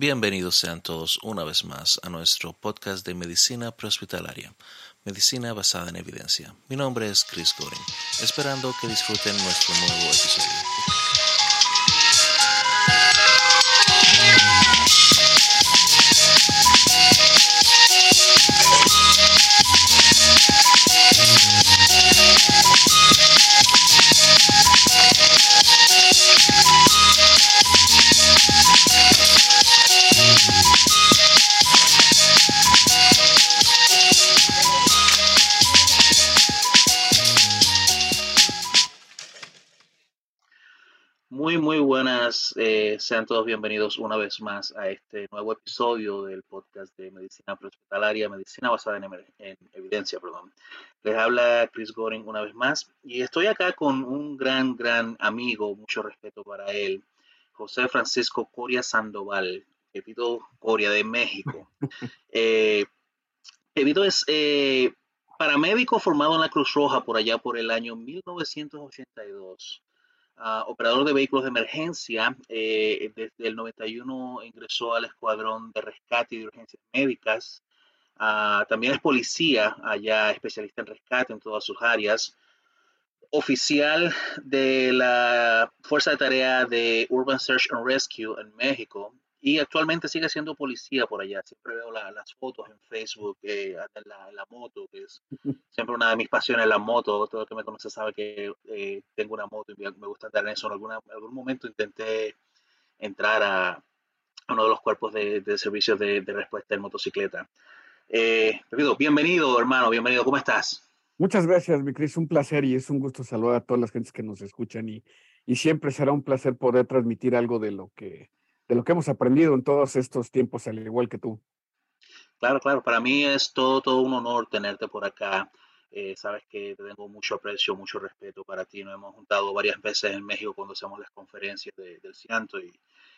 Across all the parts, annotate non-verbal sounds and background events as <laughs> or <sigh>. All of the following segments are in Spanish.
Bienvenidos sean todos una vez más a nuestro podcast de medicina prehospitalaria, medicina basada en evidencia. Mi nombre es Chris Goring, esperando que disfruten nuestro nuevo episodio. Sean todos bienvenidos una vez más a este nuevo episodio del podcast de Medicina Prehospitalaria, Medicina basada en, evidencia. Perdón. Les habla Chris Goring una vez más y estoy acá con un gran, gran amigo, mucho respeto para él, José Francisco Coria Sandoval, Pepito Coria de México. <laughs> Eh, Pepito es eh, paramédico formado en la Cruz Roja por allá por el año 1982 ah, operador de vehículos de emergencia. eh, desde el 91 ingresó al escuadrón de rescate y de urgencias médicas. Ah, también es policía, allá especialista en rescate en todas sus áreas. Oficial de la Fuerza de Tarea de Urban Search and Rescue en México. Y actualmente sigue siendo policía por allá. Siempre veo la- las fotos en Facebook eh, en, la, la moto, que es <laughs> siempre una de mis pasiones la moto. Todo el que me conoce sabe que eh, tengo una moto y me gusta andar en eso. En alguna, en algún momento intenté entrar a, a uno de los cuerpos de, de servicios de, de respuesta en motocicleta. Eh, Pepito, bienvenido, hermano, bienvenido. ¿Cómo estás? Muchas gracias, mi Cris. Un placer y es un gusto saludar a todas las gentes que nos escuchan y, y siempre será un placer poder transmitir algo de lo que de lo que hemos aprendido en todos estos tiempos, al igual que tú. Claro, claro, para mí es todo, todo un honor tenerte por acá. Eh, sabes que te tengo mucho aprecio, mucho respeto para ti. Nos hemos juntado varias veces en México cuando hacemos las conferencias de- del Cianto y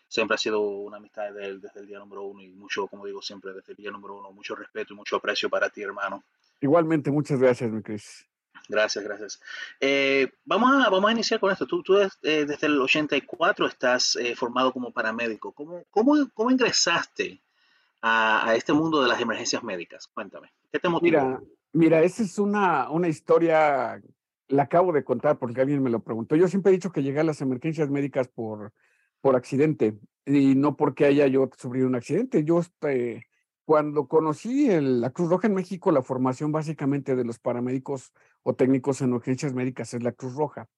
siempre ha sido una amistad de él desde el día número uno y mucho, como digo siempre, desde el día número uno, mucho respeto y mucho aprecio para ti, hermano. Igualmente, muchas gracias, mi Cris. Gracias, gracias. Eh, vamos, a, vamos a iniciar con esto. Tú, tú eh, desde el 84 estás eh, formado como paramédico. ¿Cómo, cómo, cómo ingresaste a, a este mundo de las emergencias médicas? Cuéntame. ¿Qué te motivó? Mira, mira, esa es una, una historia, la acabo de contar porque alguien me lo preguntó. Yo siempre he dicho que llegué a las emergencias médicas por, por accidente y no porque haya yo sufrido un accidente. Yo, este, cuando conocí el- la Cruz Roja en México, la formación básicamente de los paramédicos o técnicos en urgencias médicas es la Cruz Roja.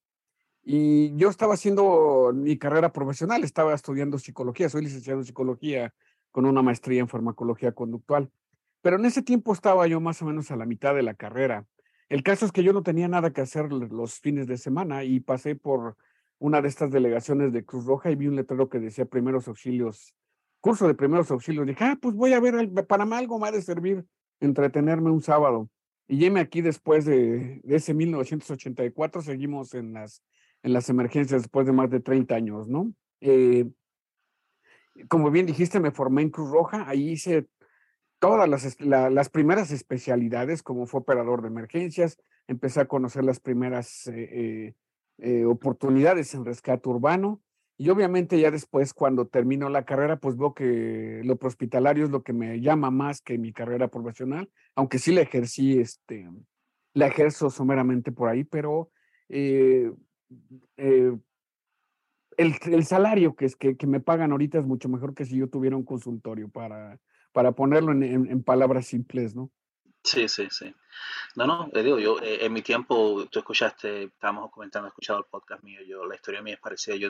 Y yo estaba haciendo mi carrera profesional, estaba estudiando psicología, soy licenciado en psicología con una maestría en farmacología conductual. Pero en ese tiempo estaba yo más o menos a la mitad de la carrera. El caso es que yo no tenía nada que hacer los fines de semana y pasé por una de estas delegaciones de Cruz Roja y vi un letrero que decía primeros auxilios, curso de primeros auxilios. Dije, ah, pues voy a ver, para mí algo me ha de servir entretenerme un sábado. Y lleme aquí después de, de ese 1984, seguimos en las, en las emergencias después de más de 30 años, ¿no? Eh, como bien dijiste, me formé en Cruz Roja, ahí hice todas las, las primeras especialidades, como fue operador de emergencias, empecé a conocer las primeras eh, eh, oportunidades en rescate urbano. Y obviamente ya después, cuando termino la carrera, pues veo que lo hospitalario es lo que me llama más que mi carrera profesional, aunque sí la ejercí, este, la ejerzo someramente por ahí, pero eh, eh, el, el salario que, es, que, que me pagan ahorita es mucho mejor que si yo tuviera un consultorio para, para ponerlo en- en palabras simples, ¿no? Sí, sí, sí. No, no, eh, digo, yo eh, en mi tiempo, tú escuchaste, estábamos comentando, escuchado el podcast mío, yo, la historia mía es parecida. Yo,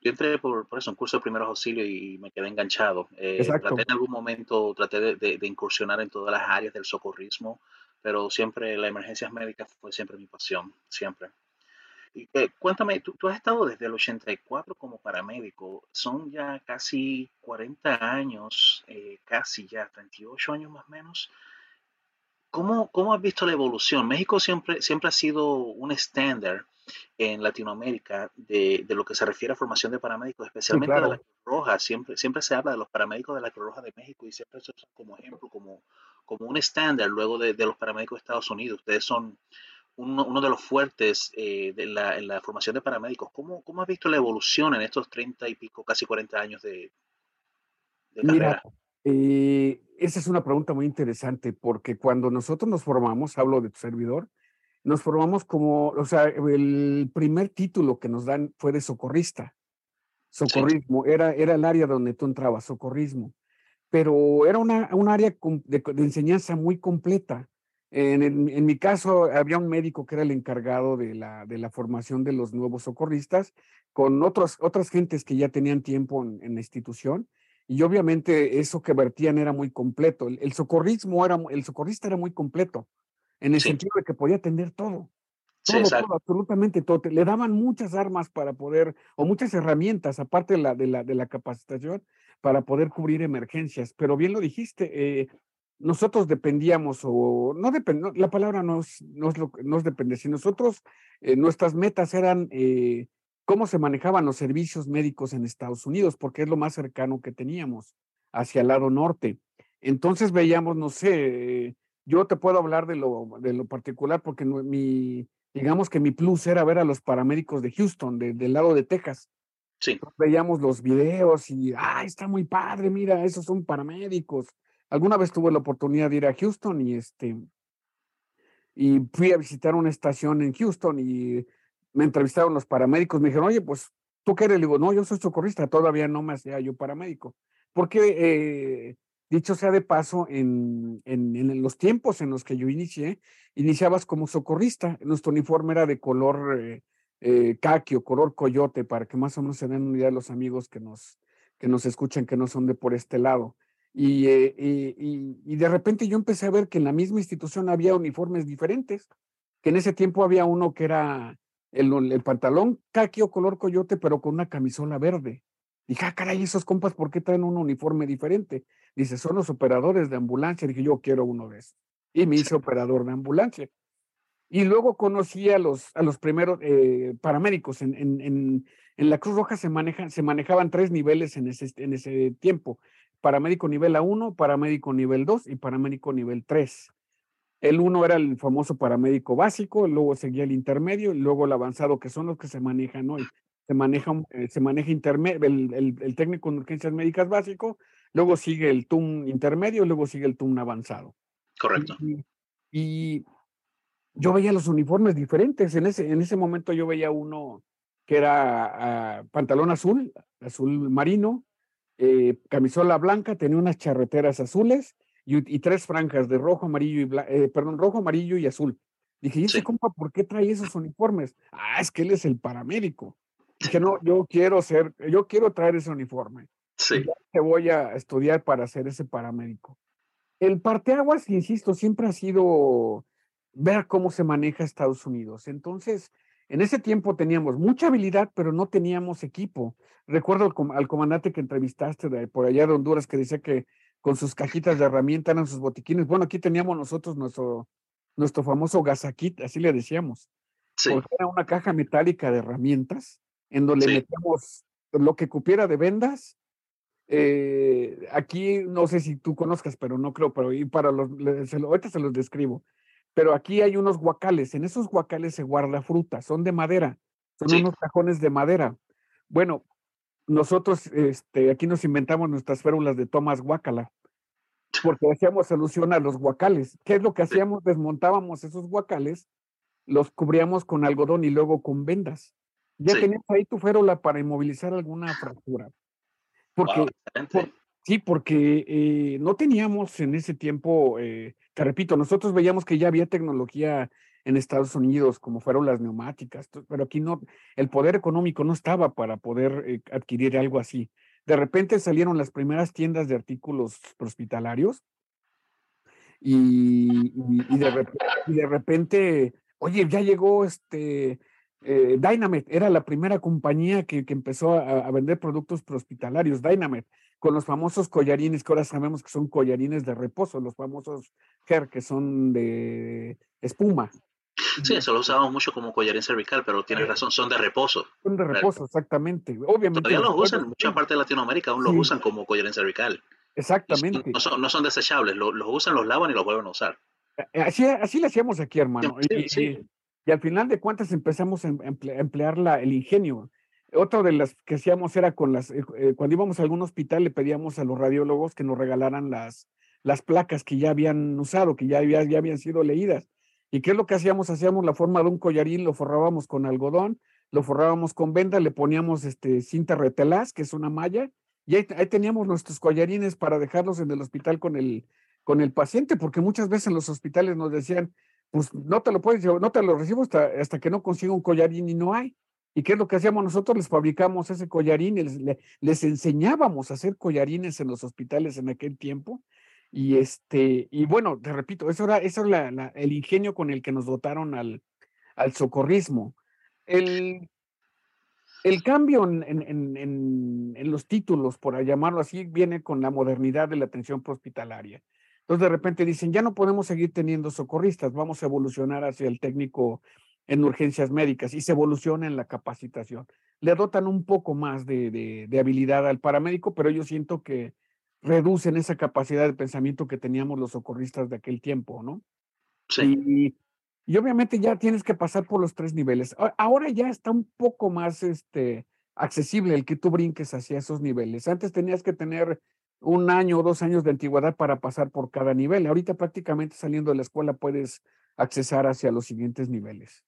yo entré por, por eso, un curso de primeros auxilios y me quedé enganchado. Eh, Exacto. traté en algún momento, traté de, de- de incursionar en todas las áreas del socorrismo, pero siempre las emergencias médicas fue siempre mi pasión, siempre. Y, eh, cuéntame, tú, tú has estado desde el 84 como paramédico, son ya casi 40 años, eh, casi ya 38 años más o menos. ¿Cómo, cómo has visto la evolución? México siempre, siempre ha sido un estándar en Latinoamérica de, de lo que se refiere a formación de paramédicos, Sí, especialmente de la claro. Cruz Roja. Siempre, siempre se habla de los paramédicos de la Cruz Roja de México y siempre se usa como ejemplo, como, como un estándar luego de, de los paramédicos de Estados Unidos. Ustedes son uno, uno de los fuertes eh, de la, en la formación de paramédicos. ¿Cómo, ¿Cómo has visto la evolución en estos 30 y pico, casi 40 años de, Mira, eh, esa es una pregunta muy interesante porque cuando nosotros nos formamos, hablo de tu servidor, nos formamos como, o sea, el primer título que nos dan fue de socorrista. Socorrismo, era, era el área donde tú entrabas, socorrismo. Pero era una, un área de, enseñanza muy completa. En, en, mi caso, había un médico que era el encargado de la, de la formación de los nuevos socorristas, con otros, otras gentes que ya tenían tiempo en, en la institución. Y obviamente eso que vertían era muy completo. El, socorrismo era, el socorrista era muy completo, en el sentido de que podía atender todo. Todo, todo, absolutamente todo. Le daban muchas armas para poder, o muchas herramientas, aparte de la, de la, de la capacitación, para poder cubrir emergencias. Pero bien lo dijiste, eh, nosotros dependíamos, o no depende, la palabra no es, no es, depende, si nosotros, eh, nuestras metas eran eh, cómo se manejaban los servicios médicos en Estados Unidos, porque es lo más cercano que teníamos hacia el lado norte. Entonces veíamos, no sé, yo te puedo hablar de lo, de lo particular porque mi, digamos que mi plus era ver a los paramédicos de Houston, del lado de Texas. Sí. Veíamos los videos y, ah, está muy padre, mira, esos son paramédicos. Alguna vez tuve la oportunidad de ir a Houston y este, y fui a visitar una estación en Houston y me entrevistaron los paramédicos, me dijeron, oye, pues, ¿tú qué eres? Le digo, no, yo soy socorrista, todavía no me hacía yo paramédico. Porque, eh, dicho sea de paso, en, en, los tiempos en los que yo inicié, iniciabas como socorrista. Nuestro uniforme era de color eh, eh, o color coyote, para que más o menos se den una idea de los amigos que nos, que nos escuchan, que no son de por este lado. Eh, y, y, de repente yo empecé a ver que en la misma institución había uniformes diferentes, que en ese tiempo había uno que era el, el pantalón caqui o color coyote, pero con una camisola verde. Dije, ah, caray, esos compas, ¿por qué traen un uniforme diferente? Dice, son los operadores de ambulancia. Dije, yo quiero uno de esos. Y me hice operador de ambulancia. Y luego conocí a los, a los primeros eh, paramédicos. En, en, en, en, la Cruz Roja se, manejan, se manejaban tres niveles en ese, en ese tiempo. Paramédico nivel A1, paramédico nivel 2 y paramédico nivel 3. El uno era el famoso paramédico básico, luego seguía el intermedio y luego el avanzado, que son los que se manejan hoy. Se maneja, eh, se maneja el, el, el, técnico en urgencias médicas básico, luego sigue el TUM intermedio, luego sigue el TUM avanzado. Correcto. y yo veía los uniformes diferentes. En ese, en ese momento yo veía uno que era ah, pantalón azul, azul marino, eh, camisola blanca, tenía unas charreteras azules y, tres franjas de rojo, amarillo y eh, perdón, rojo, amarillo y azul. Dije, ¿y ese compa por qué trae esos uniformes? Ah, es que él es el paramédico. Dije, <laughs> no, yo quiero ser, yo quiero traer ese uniforme. Sí. Te voy a estudiar para ser ese paramédico. El parteaguas, insisto, siempre ha sido ver cómo se maneja Estados Unidos. Entonces, en ese tiempo teníamos mucha habilidad, pero no teníamos equipo. Recuerdo al, comandante que entrevistaste de, por allá de Honduras que decía que con sus cajitas de herramientas eran sus botiquines. Bueno, aquí teníamos nosotros nuestro, nuestro famoso gasakit, así le decíamos. Sí. Porque era una caja metálica de herramientas en donde metíamos lo que cupiera de vendas. Eh, aquí no sé si tú conozcas, pero no creo, pero y para los, ahorita se los describo pero aquí hay unos guacales, en esos guacales se guarda fruta, son de madera, son unos cajones de madera. Bueno, nosotros este, aquí nos inventamos nuestras férulas de Tomás Guacala, <laughs> porque hacíamos alusión a los guacales. ¿Qué es lo que hacíamos? Desmontábamos esos guacales, los cubríamos con algodón y luego con vendas. Ya tenías ahí tu férula para inmovilizar alguna fractura. Porque, sí, porque eh, no teníamos en ese tiempo eh, te repito, nosotros veíamos que ya había tecnología en Estados Unidos, como fueron las neumáticas, pero aquí no, el poder económico no estaba para poder eh, adquirir algo así. De repente salieron las primeras tiendas de artículos hospitalarios y, de, repente, oye, ya llegó este eh, Dynamite, era la primera compañía que, empezó a, a, vender productos hospitalarios, Dynamite con los famosos collarines que ahora sabemos que son collarines de reposo, los famosos hair que son de espuma. Sí, eso lo usamos mucho como collarín cervical, pero tienes razón, son de reposo. Son de reposo, exactamente. Obviamente. Todavía los usan, en mucha parte de Latinoamérica aún los usan como collarín cervical. Exactamente. No son, no son desechables, los, usan, los lavan y los vuelven a usar. Así, así lo hacíamos aquí, hermano. y, al final de cuentas empezamos a emplear la, el ingenio Otra de las que hacíamos era con las, eh, eh, cuando íbamos a algún hospital le pedíamos a los radiólogos que nos regalaran las, las placas que ya habían usado, que ya, ya habían sido leídas. ¿Y qué es lo que hacíamos? Hacíamos la forma de un collarín, lo forrábamos con algodón, lo forrábamos con venda, le poníamos este, cinta retelaz, que es una malla, y ahí, teníamos nuestros collarines para dejarlos en el hospital con el, con el paciente, porque muchas veces en los hospitales nos decían, pues no te lo puedes no te lo recibo hasta, hasta que no consiga un collarín y no hay. ¿Y qué es lo que hacíamos nosotros? Les fabricamos ese collarín, les, les enseñábamos a hacer collarines en los hospitales en aquel tiempo. Y este, y bueno, te repito, eso era, eso era el ingenio con el que nos dotaron al, al socorrismo. El, el cambio en, en, en, los títulos, por llamarlo así, viene con la modernidad de la atención hospitalaria. Entonces, de repente dicen, ya no podemos seguir teniendo socorristas, vamos a evolucionar hacia el técnico en urgencias médicas y se evoluciona en la capacitación. Le dotan un poco más de, de, habilidad al paramédico, pero yo siento que reducen esa capacidad de pensamiento que teníamos los socorristas de aquel tiempo, ¿no? Sí. Y, obviamente ya tienes que pasar por los tres niveles. Ahora ya está un poco más este, accesible el que tú brinques hacia esos niveles. Antes tenías que tener un año o dos años de antigüedad para pasar por cada nivel. Ahorita prácticamente saliendo de la escuela puedes accesar hacia los siguientes niveles.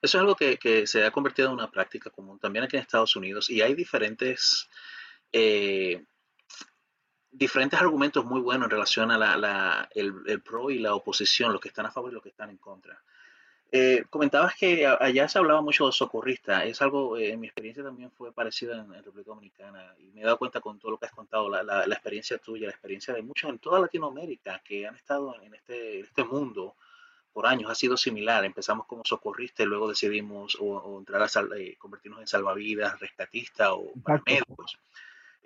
Eso es algo que, se ha convertido en una práctica común también aquí en Estados Unidos y hay diferentes, eh, diferentes argumentos muy buenos en relación a la, el, pro y la oposición, los que están a favor y los que están en contra. Eh, comentabas que allá se hablaba mucho de socorrista. Es algo, eh, en mi experiencia también fue parecida en, República Dominicana y me he dado cuenta con todo lo que has contado, la, la, experiencia tuya, la experiencia de muchos en toda Latinoamérica que han estado en este, este mundo por años ha sido similar. Empezamos como socorristas y luego decidimos o, entrar a eh, convertirnos en salvavidas, rescatistas o paramédicos.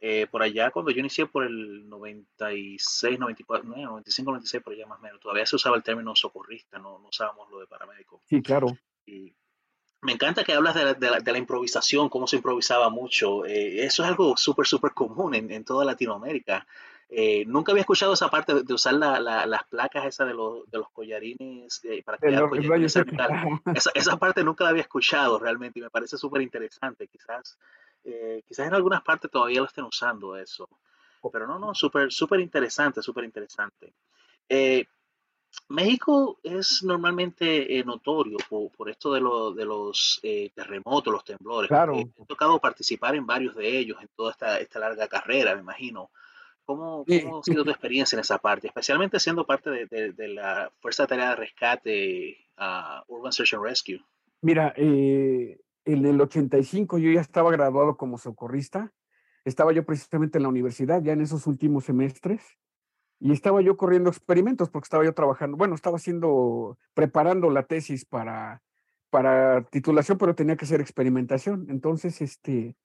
Eh, por allá, cuando yo inicié por el 96, 94, 95, 96, por allá más o menos, todavía se usaba el término socorrista, no, no usábamos lo de paramédico. Sí, claro. Y me encanta que hablas de la, de la, improvisación, cómo se improvisaba mucho. Eh, eso es algo súper, súper común en, en, toda Latinoamérica. Eh, nunca había escuchado esa parte de, usar las placas esas de los, de los collarines para crear collarines esa, esa, parte nunca la había escuchado realmente y me parece súper interesante. Quizás, eh, quizás en algunas partes todavía lo estén usando eso. Pero no, no, súper súper interesante, súper interesante. México es normalmente notorio por, esto de, de los terremotos, los temblores. Claro. he tocado participar en varios de ellos en toda esta, esta larga carrera, me imagino. ¿Cómo, ha sido tu experiencia en esa parte, especialmente siendo parte de, la Fuerza de Tarea de Rescate uh, Urban Search and Rescue? Mira, eh, en el 85 yo ya estaba graduado como socorrista, estaba yo precisamente en la universidad, ya en esos últimos semestres, y estaba yo corriendo experimentos porque estaba yo trabajando, bueno, estaba haciendo, preparando la tesis para, para titulación, pero tenía que hacer experimentación. Entonces, este,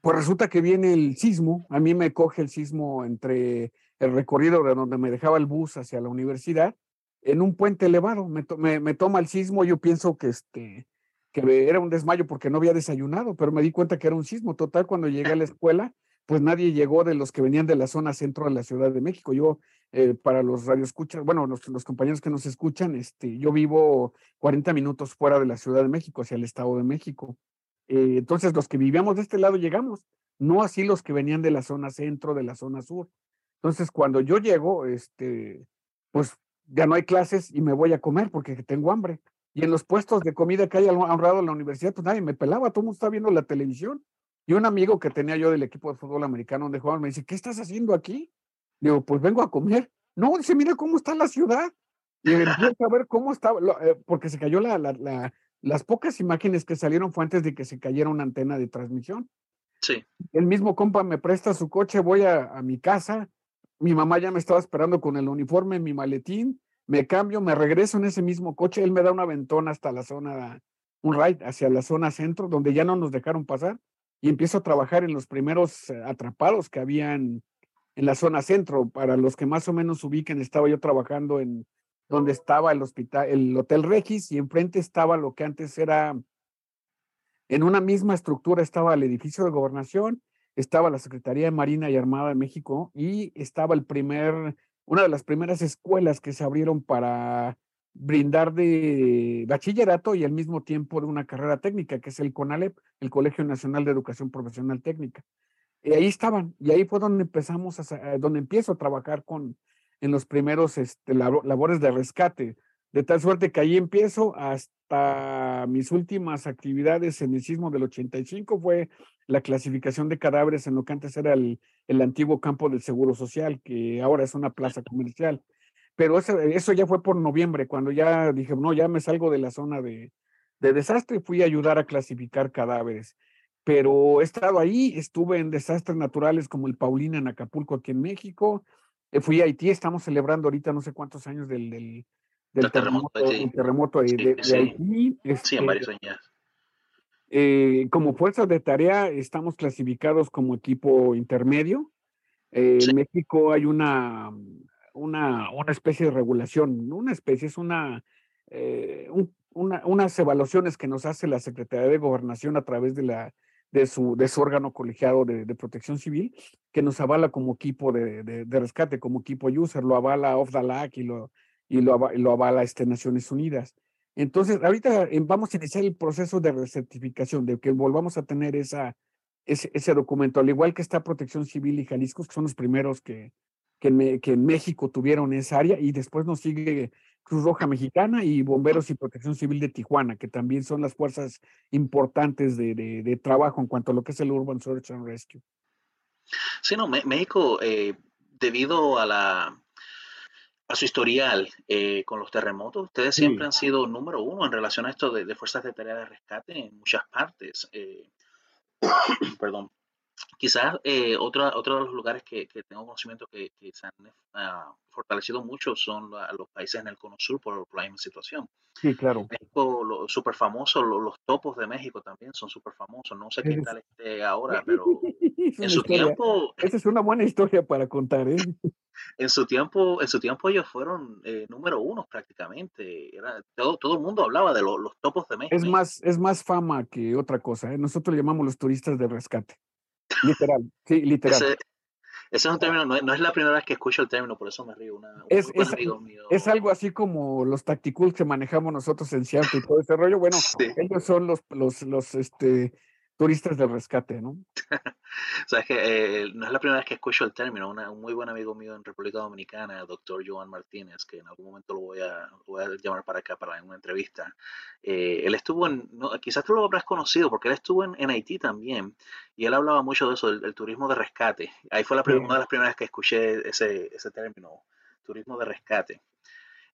pues resulta que viene el sismo, a mí me coge el sismo entre el recorrido de donde me dejaba el bus hacia la universidad, en un puente elevado, me, me, toma el sismo, yo pienso que, este, que era un desmayo porque no había desayunado, pero me di cuenta que era un sismo. Total, cuando llegué a la escuela, pues nadie llegó de los que venían de la zona centro de la Ciudad de México. Yo, eh, para los radioescuchas, bueno, los, los, compañeros que nos escuchan, este, yo vivo 40 minutos fuera de la Ciudad de México, hacia el Estado de México. Eh, entonces, los que vivíamos de este lado llegamos, no así los que venían de la zona centro, de la zona sur. Entonces, cuando yo llego, este, pues ya no hay clases y me voy a comer porque tengo hambre. Y en los puestos de comida que hay al lado de la universidad, pues nadie me pelaba, todo el mundo está viendo la televisión. Y un amigo que tenía yo del equipo de fútbol americano donde jugaba me dice, ¿qué estás haciendo aquí? Digo, pues vengo a comer. No, dice, mira cómo está la ciudad. Y empiezo a ver cómo estaba, eh, porque se cayó la, la, las pocas imágenes que salieron fue antes de que se cayera una antena de transmisión. Sí. El mismo compa me presta su coche, voy a, mi casa, mi mamá ya me estaba esperando con el uniforme, mi maletín, me cambio, me regreso en ese mismo coche, él me da una ventona hasta la zona, un ride hacia la zona centro, donde ya no nos dejaron pasar, y empiezo a trabajar en los primeros eh, atrapados que habían en la zona centro. Para los que más o menos ubiquen, estaba yo trabajando en donde estaba el hospital, el Hotel Regis, y enfrente estaba lo que antes era, en una misma estructura estaba el edificio de gobernación, estaba la Secretaría de Marina y Armada de México y estaba el primer, una de las primeras escuelas que se abrieron para brindar de bachillerato y al mismo tiempo de una carrera técnica, que es el CONALEP, el Colegio Nacional de Educación Profesional Técnica. Y ahí estaban, y ahí fue donde empezamos, a, donde empiezo a trabajar con, en los primeros este, labores de rescate, de tal suerte que ahí empiezo hasta mis últimas actividades en el sismo del 85 fue la clasificación de cadáveres en lo que antes era el, el antiguo campo del Seguro Social, que ahora es una plaza comercial. Pero eso, eso ya fue por noviembre, cuando ya dije, no, ya me salgo de la zona de, de desastre, fui a ayudar a clasificar cadáveres pero he estado ahí, estuve en desastres naturales como el Paulina en Acapulco, aquí en México, eh, fui a Haití, estamos celebrando ahorita no sé cuántos años del, del, del terremoto, terremoto de, de, Haití. sí, en varios años. Eh, como fuerza de tarea estamos clasificados como equipo intermedio. Eh, en México hay una, una, una, especie de regulación, una especie, es una, una, unas evaluaciones que nos hace la Secretaría de Gobernación a través de la de su, de su órgano colegiado de, protección civil, que nos avala como equipo de, de, rescate, como equipo user, lo avala Off y lo, y lo, lo avala este, Naciones Unidas. Entonces, ahorita eh, vamos a iniciar el proceso de recertificación, de que volvamos a tener esa, ese, documento, al igual que está Protección Civil y Jalisco, que son los primeros que, que, que en México tuvieron esa área, y después nos sigue Cruz Roja Mexicana y Bomberos y Protección Civil de Tijuana, que también son las fuerzas importantes de, de, trabajo en cuanto a lo que es el Urban Search and Rescue. Sí, no, México, eh, debido a la a su historial eh, con los terremotos, ustedes siempre han sido número uno en relación a esto de, de fuerzas de tarea de rescate en muchas partes. Eh, <coughs> perdón. Quizás eh, otro, otro de los lugares que, tengo conocimiento que, se han ah, fortalecido mucho son los países en el cono sur por, la misma situación. Sí, claro. México, súper famoso, los topos de México también son súper famosos. No sé qué tal esté ahora, <laughs> pero en su tiempo... Esa es una buena historia para contar, ¿eh? En su tiempo, en su tiempo ellos fueron eh, número uno prácticamente. Era, todo, todo el mundo hablaba de los topos de México. Es más, es más fama que otra cosa. ¿eh? Nosotros le llamamos los turistas de rescate. Literal, sí, literal. Ese, es un término, no, es la primera vez que escucho el término, por eso me río. Una, es, es, algo así como los tacticools que manejamos nosotros en Seattle y todo ese rollo. Bueno, <laughs> ellos son los, los, los, este, turistas del rescate, ¿no? <laughs> Sabes que eh, no es la primera vez que escucho el término. un muy buen amigo mío en República Dominicana, el doctor Joan Martínez, que en algún momento lo voy a, voy a llamar para acá para una entrevista. Eh, él estuvo en, quizás tú lo habrás conocido, porque él estuvo en, Haití también, y él hablaba mucho de eso, del, turismo de rescate. Ahí fue la una de las primeras que escuché ese, ese término, turismo de rescate.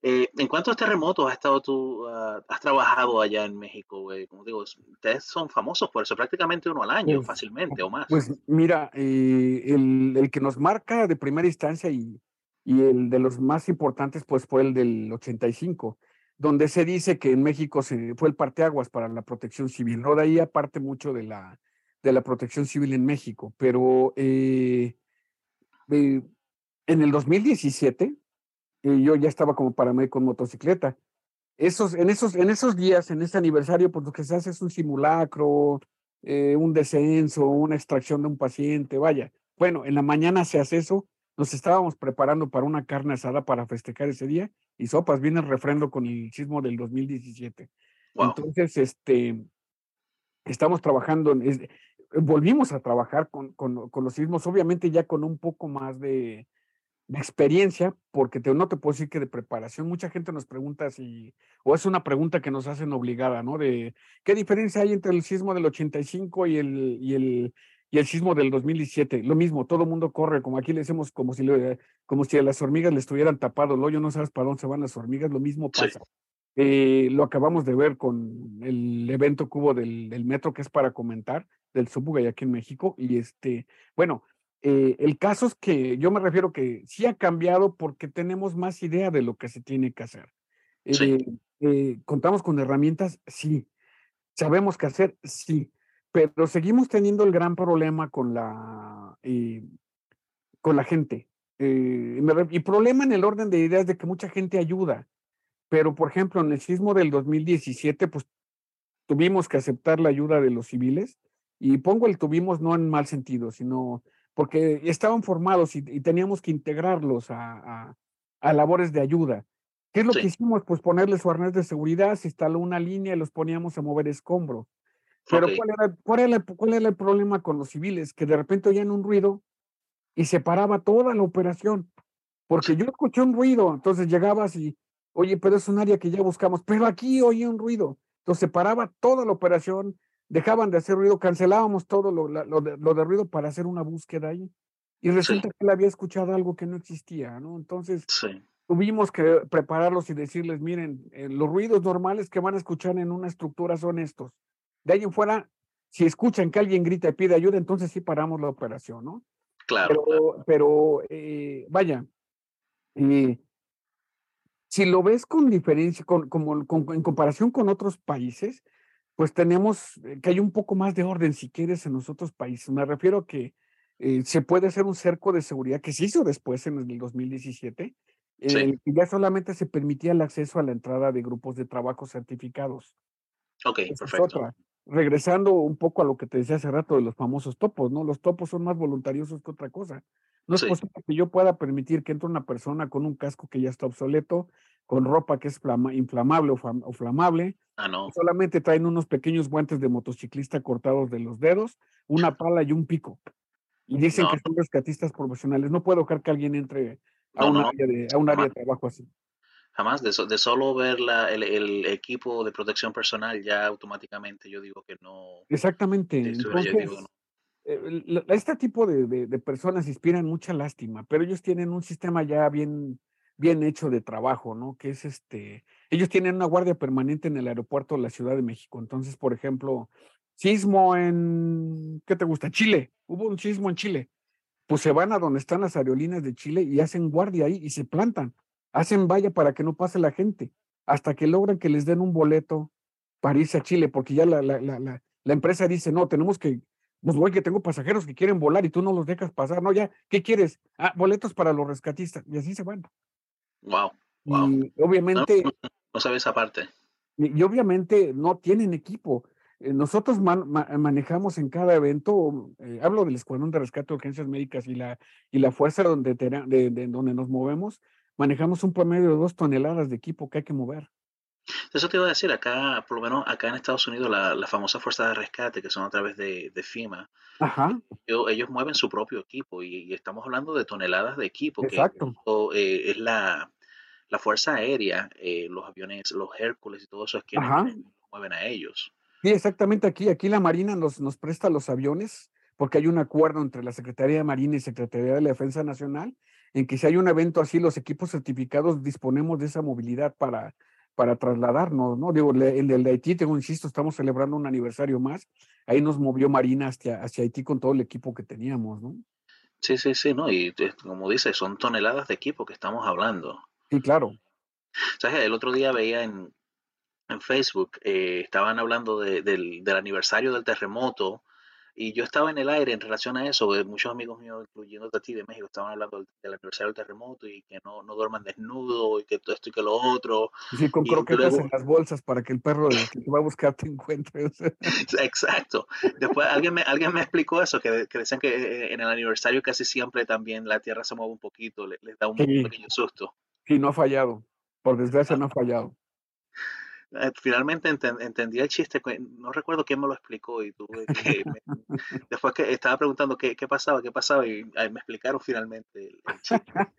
Eh, en cuántos terremotos has estado tú, ah, has trabajado allá en México? Como digo, ustedes son famosos por eso, prácticamente uno al año, pues, fácilmente o más. Pues mira, eh, el, el, que nos marca de primera instancia y, y, el de los más importantes, pues fue el del 85, donde se dice que en México se, fue el parteaguas para la protección civil. No de ahí aparte mucho de la, de la protección civil en México, pero eh, en el 2017 y yo ya estaba como paramédico con motocicleta. Esos, en, esos, en esos días, en ese aniversario, pues lo que se hace es un simulacro, eh, un descenso, una extracción de un paciente, vaya. Bueno, en la mañana se hace eso, nos estábamos preparando para una carne asada para festejar ese día y sopas viene el refrendo con el sismo del 2017. Entonces, este, estamos trabajando, volvimos a trabajar con, con, con, los sismos, obviamente ya con un poco más de, de experiencia, porque te, no te puedo decir que de preparación. Mucha gente nos pregunta si, o es una pregunta que nos hacen obligada, ¿no? De qué diferencia hay entre el sismo del 85 y el, y el, y el sismo del 2017. Lo mismo, todo el mundo corre, como aquí le decimos, como si, como si a las hormigas le estuvieran tapado el hoyo, no sabes para dónde se van las hormigas, lo mismo pasa. Eh, lo acabamos de ver con el evento cubo del, del metro que es para comentar, del subway aquí en México, y este, bueno, eh, el caso es que yo me refiero que sí ha cambiado porque tenemos más idea de lo que se tiene que hacer. Eh, eh, contamos con herramientas, sí. Sabemos qué hacer, sí. Pero seguimos teniendo el gran problema con la, con la gente. y problema en el orden de ideas de que mucha gente ayuda. Pero, por ejemplo, en el sismo del 2017, pues tuvimos que aceptar la ayuda de los civiles. Y pongo el tuvimos no en mal sentido, sino porque estaban formados y, teníamos que integrarlos a, labores de ayuda. ¿Qué es lo que hicimos? Pues ponerle su arnés de seguridad, se instaló una línea y los poníamos a mover escombros. Pero ¿cuál, era, cuál, era, ¿cuál era el problema con los civiles? Que de repente oían un ruido y se paraba toda la operación. Porque yo escuché un ruido, entonces llegabas y, oye, pero es un área que ya buscamos, pero aquí oí un ruido. Entonces se paraba toda la operación, dejaban de hacer ruido, cancelábamos todo lo, lo, de, lo de, ruido para hacer una búsqueda ahí. Y resulta que él había escuchado algo que no existía, ¿no? Entonces tuvimos que prepararlos y decirles, miren, eh, los ruidos normales que van a escuchar en una estructura son estos. De ahí en fuera, si escuchan que alguien grita y pide ayuda, entonces sí paramos la operación, ¿no? Claro. Pero, pero eh, vaya, eh, si lo ves con diferencia, con, como, en comparación con otros países, pues tenemos eh, que hay un poco más de orden, si quieres, en los otros países. Me refiero a que eh, se puede hacer un cerco de seguridad que se hizo después en el 2017, en el que ya solamente se permitía el acceso a la entrada de grupos de trabajo certificados. Ok, perfecto. Regresando un poco a lo que te decía hace rato de los famosos topos, ¿no? Los topos son más voluntariosos que otra cosa. No es posible que yo pueda permitir que entre una persona con un casco que ya está obsoleto, con ropa que es inflamable o, flamable. Ah, no. Solamente traen unos pequeños guantes de motociclista cortados de los dedos, una <laughs> pala y un pico. Y dicen que son rescatistas profesionales. No puedo dejar que alguien entre a, un, área de, a un área de trabajo así. Jamás, de, de solo ver la, el, el, equipo de protección personal, ya automáticamente yo digo que no. Exactamente. Entonces, eh, este tipo de, de, personas inspiran mucha lástima, pero ellos tienen un sistema ya bien, bien hecho de trabajo, ¿no? Que es este, ellos tienen una guardia permanente en el aeropuerto de la Ciudad de México. Entonces, por ejemplo, sismo en, ¿qué te gusta? Chile, hubo un sismo en Chile. Pues se van a donde están las aerolíneas de Chile y hacen guardia ahí y se plantan, hacen valla para que no pase la gente, hasta que logran que les den un boleto para irse a Chile, porque ya la, la, la, la empresa dice, no, tenemos que pues voy que tengo pasajeros que quieren volar y tú no los dejas pasar, no, ya, ¿qué quieres? Ah, boletos para los rescatistas, y así se van. Wow. Y obviamente. No, sabes aparte. Y, obviamente no tienen equipo. Eh, nosotros manejamos en cada evento, eh, hablo del Escuadrón de Rescate de Urgencias Médicas y la, y la fuerza donde, de, donde nos movemos, manejamos un promedio de dos toneladas de equipo que hay que mover. Eso te iba a decir, acá, por lo menos acá en Estados Unidos, la, la famosa fuerza de rescate, que son a través de, de FIMA, Ajá. Ellos, ellos, mueven su propio equipo y, estamos hablando de toneladas de equipo, Exacto. que eh, es la, la fuerza aérea, eh, los aviones, los Hércules y todo eso es que mueven a ellos. Sí, exactamente aquí, aquí la Marina nos, nos presta los aviones porque hay un acuerdo entre la Secretaría de Marina y Secretaría de la Defensa Nacional en que si hay un evento así, los equipos certificados disponemos de esa movilidad para, para trasladarnos, ¿no? Digo, el de Haití, tengo, insisto, estamos celebrando un aniversario más. Ahí nos movió Marina hacia, hacia Haití con todo el equipo que teníamos, ¿no? Sí, sí, sí, ¿no? Y como dice, son toneladas de equipo que estamos hablando. Sí, claro. ¿Sabes? El otro día veía en, en Facebook, eh, estaban hablando de, del, del aniversario del terremoto y yo estaba en el aire en relación a eso, muchos amigos míos, incluyendo a ti de México, estaban hablando del, aniversario del terremoto y que no, no duerman desnudos y que todo esto y que lo otro. Sí, con croquetas en las bolsas para que el perro que te va a buscar te encuentre. <laughs> Exacto. Después alguien me, alguien me explicó eso, que, que, decían que eh, en el aniversario casi siempre también la tierra se mueve un poquito, les, da un pequeño susto. Sí, no ha fallado. Por desgracia no ha fallado. Eh, finalmente entendí el chiste, no recuerdo quién me lo explicó y tuve que, <laughs> después que estaba preguntando qué, qué, pasaba, qué pasaba y me explicaron finalmente el, chiste. <laughs>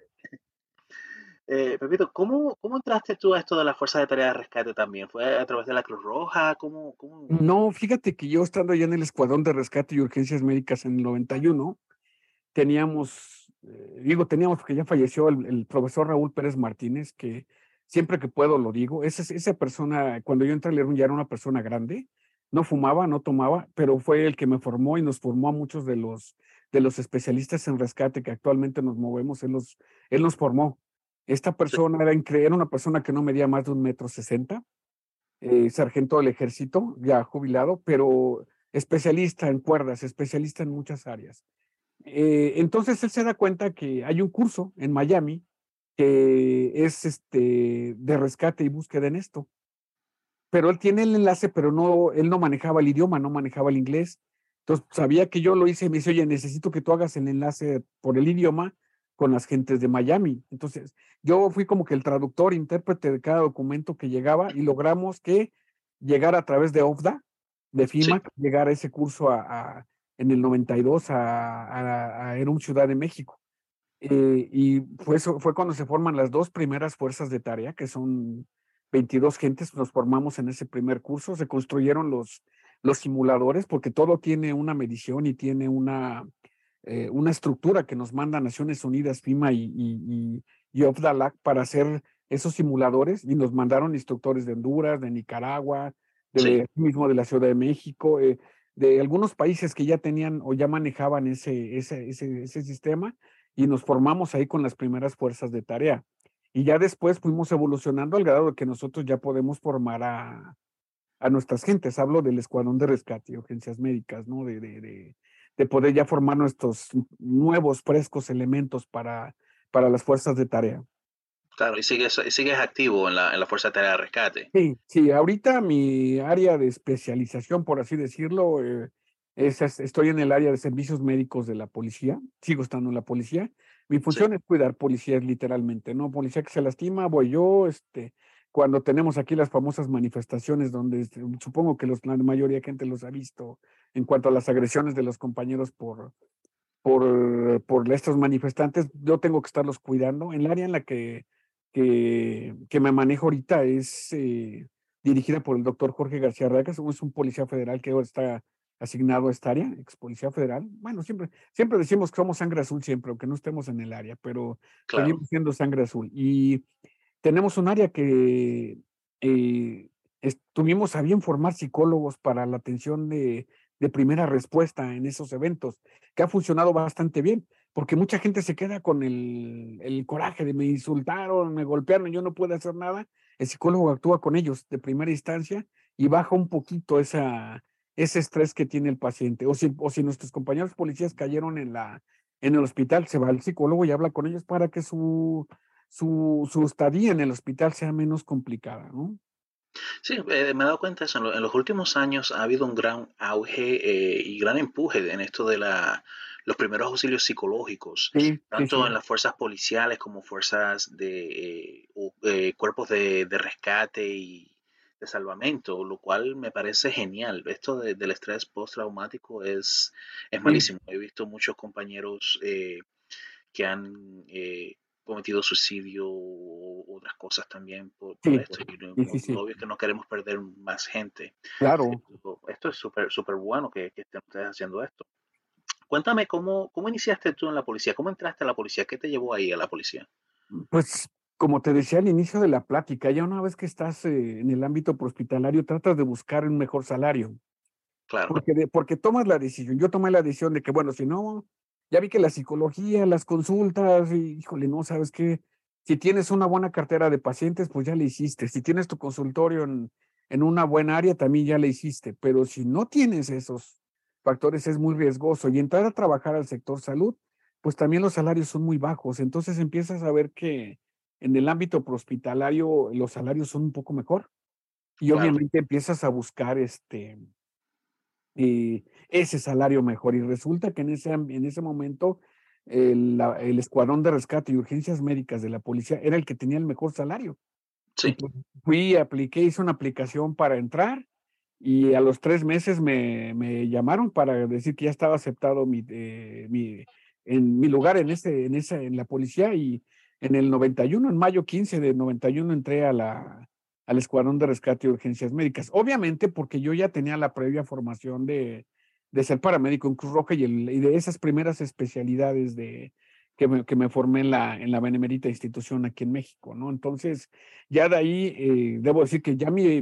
eh, Pepito, ¿cómo, ¿cómo entraste tú a esto de la Fuerza de Tarea de Rescate también? ¿Fue a través de la Cruz Roja? ¿Cómo, cómo... No, fíjate que yo estando ya en el Escuadrón de Rescate y Urgencias Médicas en el 91, teníamos, eh, digo teníamos porque ya falleció el, el profesor Raúl Pérez Martínez, que siempre que puedo lo digo, esa, esa persona, cuando yo entré a León ya era una persona grande, no fumaba, no tomaba, pero fue el que me formó y nos formó a muchos de los, de los especialistas en rescate que actualmente nos movemos, él, los, él nos formó. Esta persona era, era una persona que no medía más de un metro sesenta, eh, sargento del ejército, ya jubilado, pero especialista en cuerdas, especialista en muchas áreas. Eh, entonces él se da cuenta que hay un curso en Miami que es este de rescate y búsqueda en esto. Pero él tiene el enlace, pero no, él no manejaba el idioma, no manejaba el inglés. Entonces sabía que yo lo hice y me dice, oye, necesito que tú hagas el enlace por el idioma con las gentes de Miami. Entonces, yo fui como que el traductor, intérprete de cada documento que llegaba y logramos que llegara a través de OFDA, de FIMA, llegar a ese curso a, en el 92 a, a, Erum Ciudad de México. Eh, y fue, fue cuando se forman las dos primeras fuerzas de tarea, que son 22 gentes, nos formamos en ese primer curso, se construyeron los, los simuladores, porque todo tiene una medición y tiene una, eh, una estructura que nos manda Naciones Unidas, FIMA y, y, y, OFDALAC para hacer esos simuladores y nos mandaron instructores de Honduras, de Nicaragua, de, mismo de la Ciudad de México, eh, de algunos países que ya tenían o ya manejaban ese, ese, ese, ese sistema y nos formamos ahí con las primeras fuerzas de tarea. Y ya después fuimos evolucionando al grado de que nosotros ya podemos formar a, a nuestras gentes. Hablo del escuadrón de rescate y urgencias médicas, ¿no? De, de, de poder ya formar nuestros nuevos, frescos elementos para, para las fuerzas de tarea. Claro, y sigues, sigues activo en la, en la Fuerza de Tarea de Rescate. Sí, sí, ahorita mi área de especialización, por así decirlo, eh, es, estoy en el área de servicios médicos de la policía, sigo estando en la policía. Mi función es cuidar policías literalmente, ¿no? Policía que se lastima, voy yo, este, cuando tenemos aquí las famosas manifestaciones donde este, supongo que los, la mayoría de gente los ha visto en cuanto a las agresiones de los compañeros por, por, por estos manifestantes, yo tengo que estarlos cuidando. En el área en la que, que, que me manejo ahorita es eh, dirigida por el doctor Jorge García Ragas, es un policía federal que ahora está asignado a esta área, ex policía federal. Bueno, siempre, siempre decimos que somos sangre azul siempre, aunque no estemos en el área, pero seguimos siendo sangre azul. Y tenemos un área que eh, estuvimos a bien formar psicólogos para la atención de, de, primera respuesta en esos eventos, que ha funcionado bastante bien, porque mucha gente se queda con el, el coraje de me insultaron, me golpearon, yo no puedo hacer nada. El psicólogo actúa con ellos de primera instancia y baja un poquito esa, ese estrés que tiene el paciente. O si, o si nuestros compañeros policías cayeron en, la, en el hospital, se va al psicólogo y habla con ellos para que su su, su estadía en el hospital sea menos complicada, ¿no? Sí, eh, me he dado cuenta de eso. En, los últimos años ha habido un gran auge eh, y gran empuje en esto de la, los primeros auxilios psicológicos, tanto en las fuerzas policiales como fuerzas de eh, cuerpos de, de, rescate y de salvamento, lo cual me parece genial. Esto del estrés postraumático es, es malísimo. He visto muchos compañeros que han cometido suicidio o otras cosas también por, esto. Y obvio que no queremos perder más gente. Claro. Esto, es súper súper bueno que, que, estén ustedes haciendo esto. Cuéntame, ¿cómo, ¿cómo iniciaste tú en la policía? ¿Cómo entraste a la policía? ¿Qué te llevó ahí a la policía? Pues, como te decía al inicio de la plática, ya una vez que estás eh, en el ámbito hospitalario, tratas de buscar un mejor salario. Claro. Porque, porque tomas la decisión. Yo tomé la decisión de que, bueno, si no ya vi que la psicología, las consultas, y, híjole, no, sabes qué, si tienes una buena cartera de pacientes, pues ya le hiciste. Si tienes tu consultorio en, en una buena área, también ya le hiciste. Pero si no tienes esos factores, es muy riesgoso. Y entrar a trabajar al sector salud, pues también los salarios son muy bajos. Entonces empiezas a ver que en el ámbito hospitalario los salarios son un poco mejor. Y obviamente empiezas a buscar este, eh, ese salario mejor. Y resulta que en ese, en ese momento el, el, escuadrón de rescate y urgencias médicas de la policía era el que tenía el mejor salario. Sí. Fui, apliqué, hice una aplicación para entrar y a los tres meses me, me llamaron para decir que ya estaba aceptado mi, eh, mi, en mi lugar en, ese, en, esa, en la policía y en el 91, en mayo 15 de 91 entré a la, al Escuadrón de Rescate y Urgencias Médicas. Obviamente porque yo ya tenía la previa formación de, de ser paramédico en Cruz Roja y, de esas primeras especialidades de, que me, que me, formé en la, en la benemérita institución aquí en México, ¿no? Entonces, ya de ahí, eh, debo decir que ya mi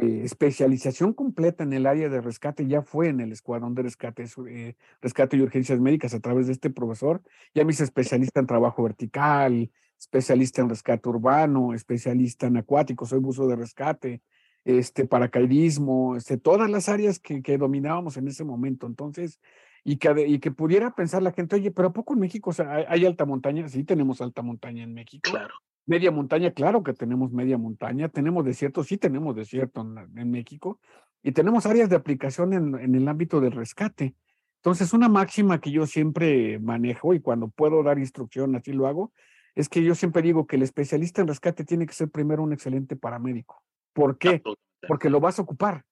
eh, especialización completa en el área de rescate ya fue en el Escuadrón de Rescate, eh, Rescate y Urgencias Médicas a través de este profesor. Ya mis especialista en trabajo vertical, especialista en rescate urbano, especialista en acuático, soy buzo de rescate, este, paracaidismo, este, todas las áreas que, que dominábamos en ese momento. Entonces, y que, y que pudiera pensar la gente, oye, pero ¿a poco en México hay, alta montaña? Sí, tenemos alta montaña en México. Claro. Media montaña, claro que tenemos media montaña. Tenemos desierto, sí tenemos desierto en, en México. Y tenemos áreas de aplicación en, en, el ámbito del rescate. Entonces, una máxima que yo siempre manejo y cuando puedo dar instrucción, así lo hago, es que yo siempre digo que el especialista en rescate tiene que ser primero un excelente paramédico. ¿Por qué? Porque lo vas a ocupar.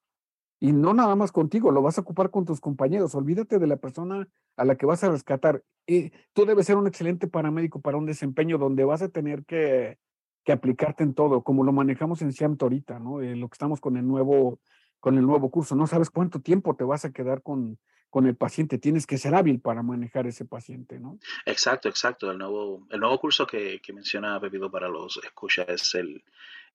Y no nada más contigo, lo vas a ocupar con tus compañeros. Olvídate de la persona a la que vas a rescatar. Y tú debes ser un excelente paramédico para un desempeño donde vas a tener que, que aplicarte en todo, como lo manejamos en SIAMT ahorita, ¿no? Eh, lo que estamos con el nuevo con el nuevo curso. No sabes cuánto tiempo te vas a quedar con, con el paciente. Tienes que ser hábil para manejar ese paciente, ¿no? Exacto, exacto. El nuevo, el nuevo curso que, que menciona Bebido para los escuchas es el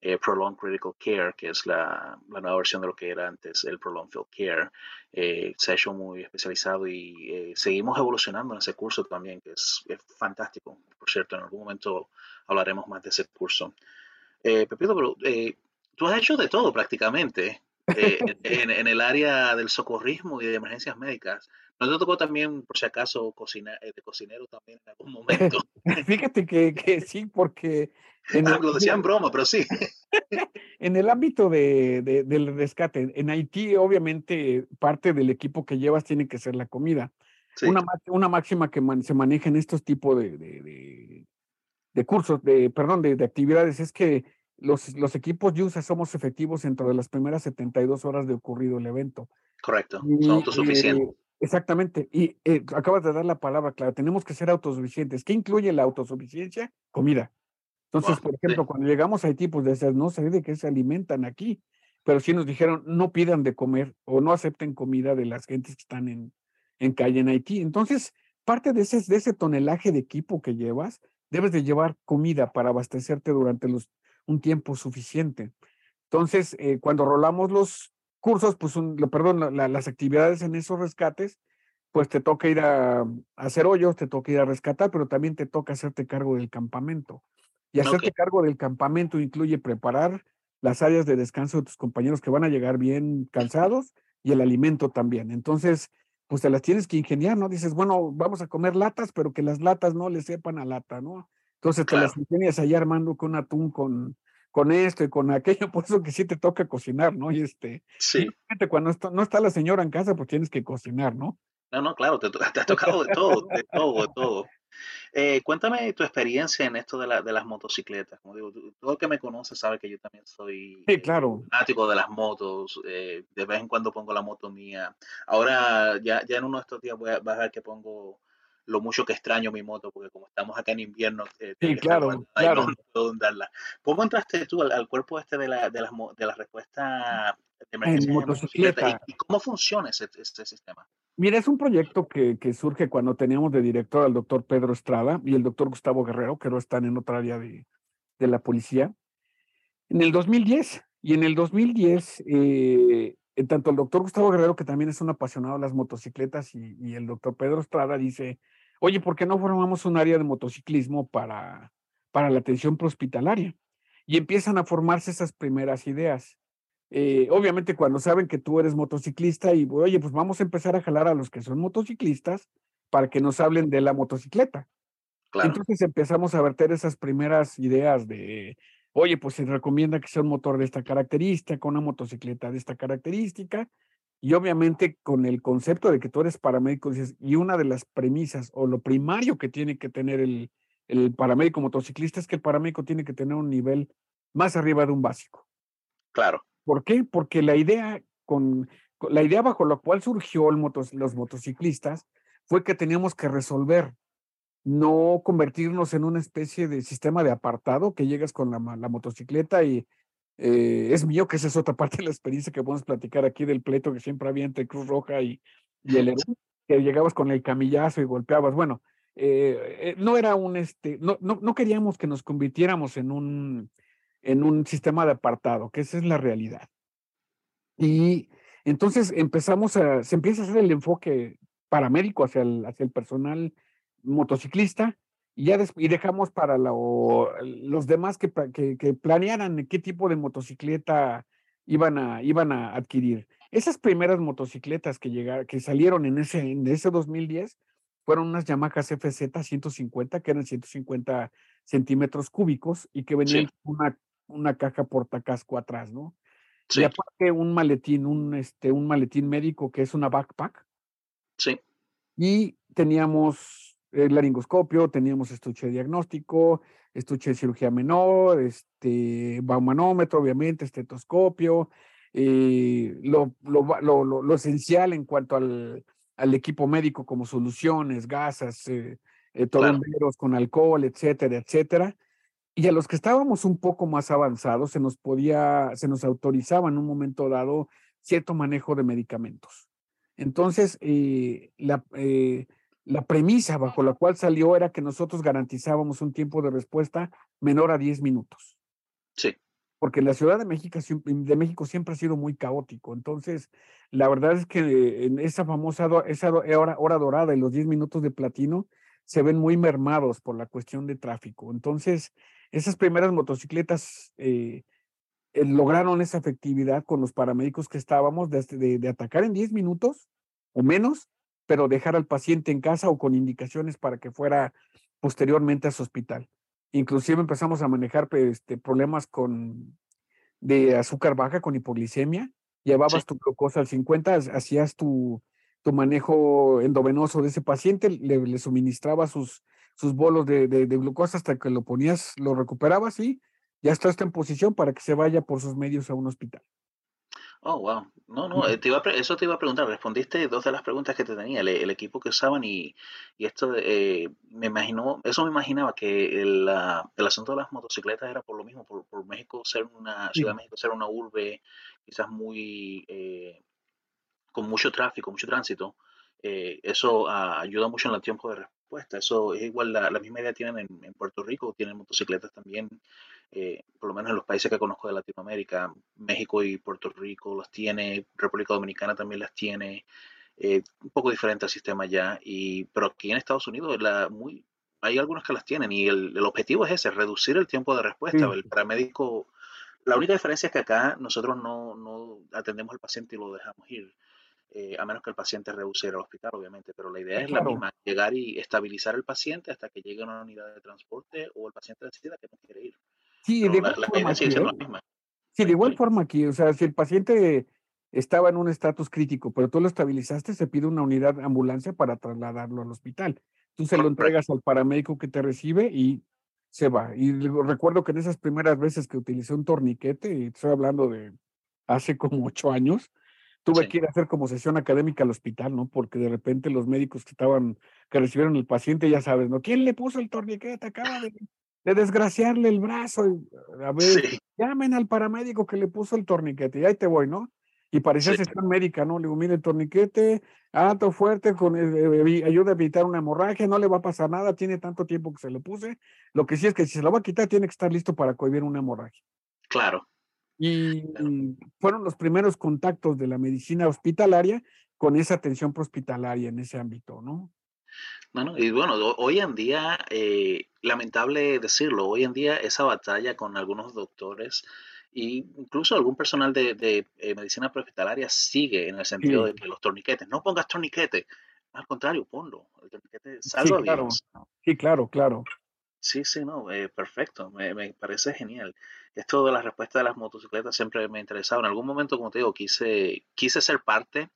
eh, Prolonged Critical Care, que es la, la, nueva versión de lo que era antes el Prolonged Field Care. Eh, se ha hecho muy especializado y eh, seguimos evolucionando en ese curso también, que es, es, fantástico. Por cierto, en algún momento hablaremos más de ese curso. Pepito, pero tú has hecho de todo prácticamente. Eh, <laughs> en, en, el área del socorrismo y de emergencias médicas. ¿No te tocó también, por si acaso, cocina, eh, de cocinero también en algún momento? <laughs> Fíjate que, que sí, porque... En ah, lo decía en broma, pero sí. <laughs> en el ámbito de, de, del rescate, en Haití, obviamente, parte del equipo que llevas tiene que ser la comida. Sí. Una, una máxima que man, se maneja en estos tipos de, de, de, cursos, de, perdón, de, actividades, es que los, los equipos USA somos efectivos dentro de las primeras 72 horas de ocurrido el evento. Correcto, son autosuficientes. Eh, exactamente, y eh, acabas de dar la palabra clara, tenemos que ser autosuficientes. ¿Qué incluye la autosuficiencia? Comida. Entonces, por ejemplo, cuando llegamos a Haití, pues decías, no sé de qué se alimentan aquí, pero sí nos dijeron, no pidan de comer o no acepten comida de las gentes que están en, en calle en Haití. Entonces, parte de ese, de ese tonelaje de equipo que llevas, debes de llevar comida para abastecerte durante los un tiempo suficiente. Entonces, eh, cuando rolamos los cursos, pues, un, perdón, la, las actividades en esos rescates, pues te toca ir a, a, hacer hoyos, te toca ir a rescatar, pero también te toca hacerte cargo del campamento. Y hacerte okay. cargo del campamento incluye preparar las áreas de descanso de tus compañeros que van a llegar bien cansados y el alimento también. Entonces, pues te las tienes que ingeniar, ¿no? Dices, bueno, vamos a comer latas, pero que las latas no le sepan a lata, ¿no? Entonces claro. te las ingenias allá armando con atún, con, con esto y con aquello, <laughs> por eso que sí te toca cocinar, ¿no? Y este, sí. Cuando está, no está la señora en casa, pues tienes que cocinar, ¿no? No, no, claro, te, <laughs> te ha <laughs> tocado de todo, de todo, de todo. Eh, cuéntame tu experiencia en esto de, la, de las motocicletas. Como digo, todo el que me conoce sabe que yo también soy sí, claro. fanático de las motos. Eh, de vez en cuando pongo la moto mía. Ahora, ya, ya en uno de estos días voy a, vas a ver que pongo lo mucho que extraño mi moto, porque como estamos acá en invierno, eh, sí, claro, claro. No, puedo andarla. ¿Cómo entraste tú al, al cuerpo este de la, de las, de la respuesta de emergencia en motocicleta? ¿Y, ¿Y, cómo funciona ese, este sistema? Mira, es un proyecto que, que, surge cuando teníamos de director al doctor Pedro Estrada y el doctor Gustavo Guerrero, que no están en otra área de, de la policía, en el 2010. Y en el 2010, eh, tanto el doctor Gustavo Guerrero, que también es un apasionado de las motocicletas, y, y el doctor Pedro Estrada dice, oye, ¿por qué no formamos un área de motociclismo para, para la atención prehospitalaria? Y empiezan a formarse esas primeras ideas. Eh, obviamente cuando saben que tú eres motociclista y, oye, pues vamos a empezar a jalar a los que son motociclistas para que nos hablen de la motocicleta. Claro. Entonces empezamos a verter esas primeras ideas de, oye, pues se recomienda que sea un motor de esta característica, una motocicleta de esta característica, y obviamente con el concepto de que tú eres paramédico, dices, y una de las premisas o lo primario que tiene que tener el, el paramédico motociclista es que el paramédico tiene que tener un nivel más arriba de un básico. Claro. ¿Por qué? Porque la idea con, con la idea bajo la cual surgió el motos, los motociclistas fue que teníamos que resolver, no convertirnos en una especie de sistema de apartado que llegas con la, la motocicleta y eh, es mío, que esa es otra parte de la experiencia que podemos platicar aquí del pleito que siempre había entre Cruz Roja y, y el Herú, que llegabas con el camillazo y golpeabas. Bueno, eh, eh, no era un, este, no, no, no queríamos que nos convirtiéramos en un, en un sistema de apartado, que esa es la realidad. Y entonces empezamos a, se empieza a hacer el enfoque paramédico hacia el, hacia el personal motociclista y ya y dejamos para lo, los demás que, que, que, planearan qué tipo de motocicleta iban a, iban a adquirir. Esas primeras motocicletas que, llegaron, que salieron en ese, en ese 2010 fueron unas Yamaha FZ 150, que eran 150 centímetros cúbicos y que venían sí. una, una caja portacasco atrás, ¿no? Sí. Y aparte un maletín, un, este, un maletín médico que es una backpack. Sí Y teníamos el laringoscopio, teníamos estuche de diagnóstico, estuche de cirugía menor, este, baumanómetro, obviamente, estetoscopio, eh, lo, lo, lo, lo, esencial en cuanto al, al, equipo médico como soluciones, gasas, eh, eh, con alcohol, etcétera, etcétera. Y a los que estábamos un poco más avanzados, se nos podía, se nos autorizaba en un momento dado cierto manejo de medicamentos. Entonces, eh, la, eh, la premisa bajo la cual salió era que nosotros garantizábamos un tiempo de respuesta menor a 10 minutos. Sí. Porque la Ciudad de México, de México siempre ha sido muy caótico. Entonces, la verdad es que en esa famosa esa hora, hora dorada y los 10 minutos de platino se ven muy mermados por la cuestión de tráfico. Entonces, esas primeras motocicletas eh, eh, lograron esa efectividad con los paramédicos que estábamos de, de, atacar en 10 minutos o menos, pero dejar al paciente en casa o con indicaciones para que fuera posteriormente a su hospital. Inclusive empezamos a manejar este, problemas con, de azúcar baja, con hipoglicemia. Llevabas tu glucosa al 50, hacías tu, tu manejo endovenoso de ese paciente, le, le suministraba sus, sus bolos de, de, glucosa hasta que lo ponías, lo recuperabas y ya está en posición para que se vaya por sus medios a un hospital. Oh, wow. No, no, eh, te iba eso te iba a preguntar. Respondiste dos de las preguntas que te tenía, el, equipo que usaban y, y esto, eh, me imaginó, eso me imaginaba que el, el, asunto de las motocicletas era por lo mismo, por, por México ser una, Ciudad de México ser una urbe quizás muy, eh, con mucho tráfico, mucho tránsito. eso ah, ayuda mucho en el tiempo de respuesta. Eso es igual, la, la misma idea tienen en, en Puerto Rico, tienen motocicletas también eh, por lo menos en los países que conozco de Latinoamérica, México y Puerto Rico los tiene, República Dominicana también las tiene, eh, un poco diferente al sistema ya, y, pero aquí en Estados Unidos la, muy, hay algunos que las tienen y el, el objetivo es ese, reducir el tiempo de respuesta. El paramédico, la única diferencia es que acá nosotros no, no atendemos al paciente y lo dejamos ir. Eh, a menos que el paciente rehúse ir al hospital, obviamente, pero la idea es la misma, llegar y estabilizar al paciente hasta que llegue a una unidad de transporte o el paciente decida que no quiere ir. Sí, de igual forma aquí, Sí, de igual forma aquí, o sea, si el paciente estaba en un estatus crítico, pero tú lo estabilizaste, se pide una unidad de ambulancia para trasladarlo al hospital. Tú se lo entregas al paramédico que te recibe y se va. Y recuerdo que en esas primeras veces que utilicé un torniquete, y estoy hablando de hace como ocho años, tuve que ir a hacer como sesión académica al hospital, ¿no? Porque de repente los médicos que estaban, que recibieron el paciente, ya sabes, ¿no? ¿Quién le puso el torniquete? Acaba de de desgraciarle el brazo. a ver, llamen al paramédico que le puso el torniquete y ahí te voy, ¿no? Y parecía sí. sesión médica, ¿no? Le digo, mire, el torniquete, alto, fuerte, con eh, ayuda a evitar una hemorragia, no le va a pasar nada, tiene tanto tiempo que se lo puse. Lo que sí es que si se lo va a quitar, tiene que estar listo para cohibir una hemorragia. Claro. Y fueron los primeros contactos de la medicina hospitalaria con esa atención prehospitalaria en ese ámbito, ¿no? Bueno, y bueno, hoy en día, eh, lamentable decirlo, hoy en día esa batalla con algunos doctores e incluso algún personal de, de eh, medicina prehospitalaria sigue en el sentido de que los torniquetes, no pongas torniquete, al contrario, ponlo, el torniquete salva sí, claro. Sí, claro, claro. Sí, sí, no, eh, perfecto, me, me, parece genial. Esto de la respuesta de las motocicletas siempre me ha interesado. En algún momento, como te digo, quise, quise ser parte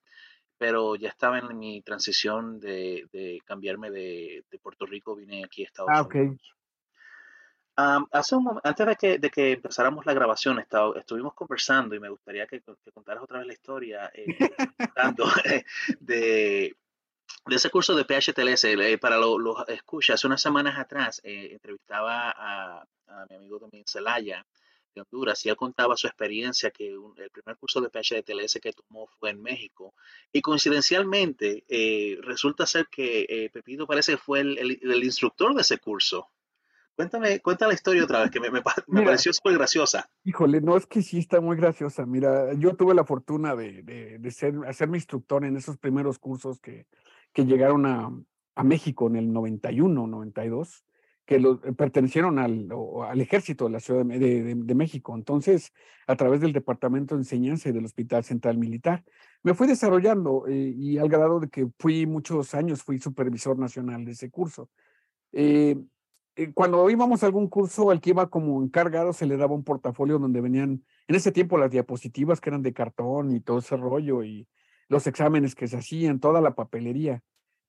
pero ya estaba en mi transición de, de cambiarme de, de, Puerto Rico, vine aquí a Estados ah, okay. Unidos. Um, hace un momento, antes de que, de que empezáramos la grabación, estuvimos conversando y me gustaría que, que contaras otra vez la historia eh, <laughs> <laughs> de, de ese curso de PHTLS. Eh, para los lo, escuchas, hace unas semanas atrás eh, entrevistaba a, a, mi amigo también Celaya de Honduras y él contaba su experiencia que un, el primer curso de PHDTLS que tomó fue en México y coincidencialmente eh, resulta ser que eh, Pepito parece que fue el, el, el, instructor de ese curso. Cuéntame, cuenta la historia otra vez, que me, me, <laughs> me Mira, pareció súper graciosa. Híjole, no es que sí está muy graciosa. Mira, yo tuve la fortuna de, de, de ser, hacer mi instructor en esos primeros cursos que, que llegaron a, a México en el 91, 92 que eh, pertenecieron al, al, ejército de la Ciudad de, de, de, México. Entonces, a través del Departamento de Enseñanza y del Hospital Central Militar, me fui desarrollando eh, y al grado de que fui muchos años, fui supervisor nacional de ese curso. Eh, eh, cuando íbamos a algún curso, al que iba como encargado se le daba un portafolio donde venían, en ese tiempo, las diapositivas que eran de cartón y todo ese rollo y los exámenes que se hacían, toda la papelería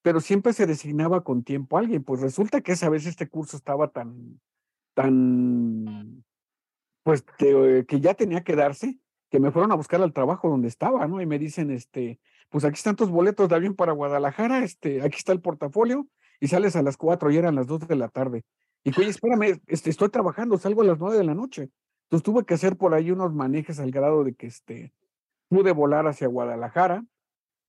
pero siempre se designaba con tiempo alguien. Pues resulta que esa vez este curso estaba tan, tan, pues que ya tenía que darse, que me fueron a buscar al trabajo donde estaba, ¿no? Y me dicen, este, pues aquí están tus boletos de avión para Guadalajara, este, aquí está el portafolio, y sales a las cuatro y eran las dos de la tarde. Y oye, espérame, este, estoy trabajando, salgo a las nueve de la noche. Entonces tuve que hacer por ahí unos manejes al grado de que este, pude volar hacia Guadalajara,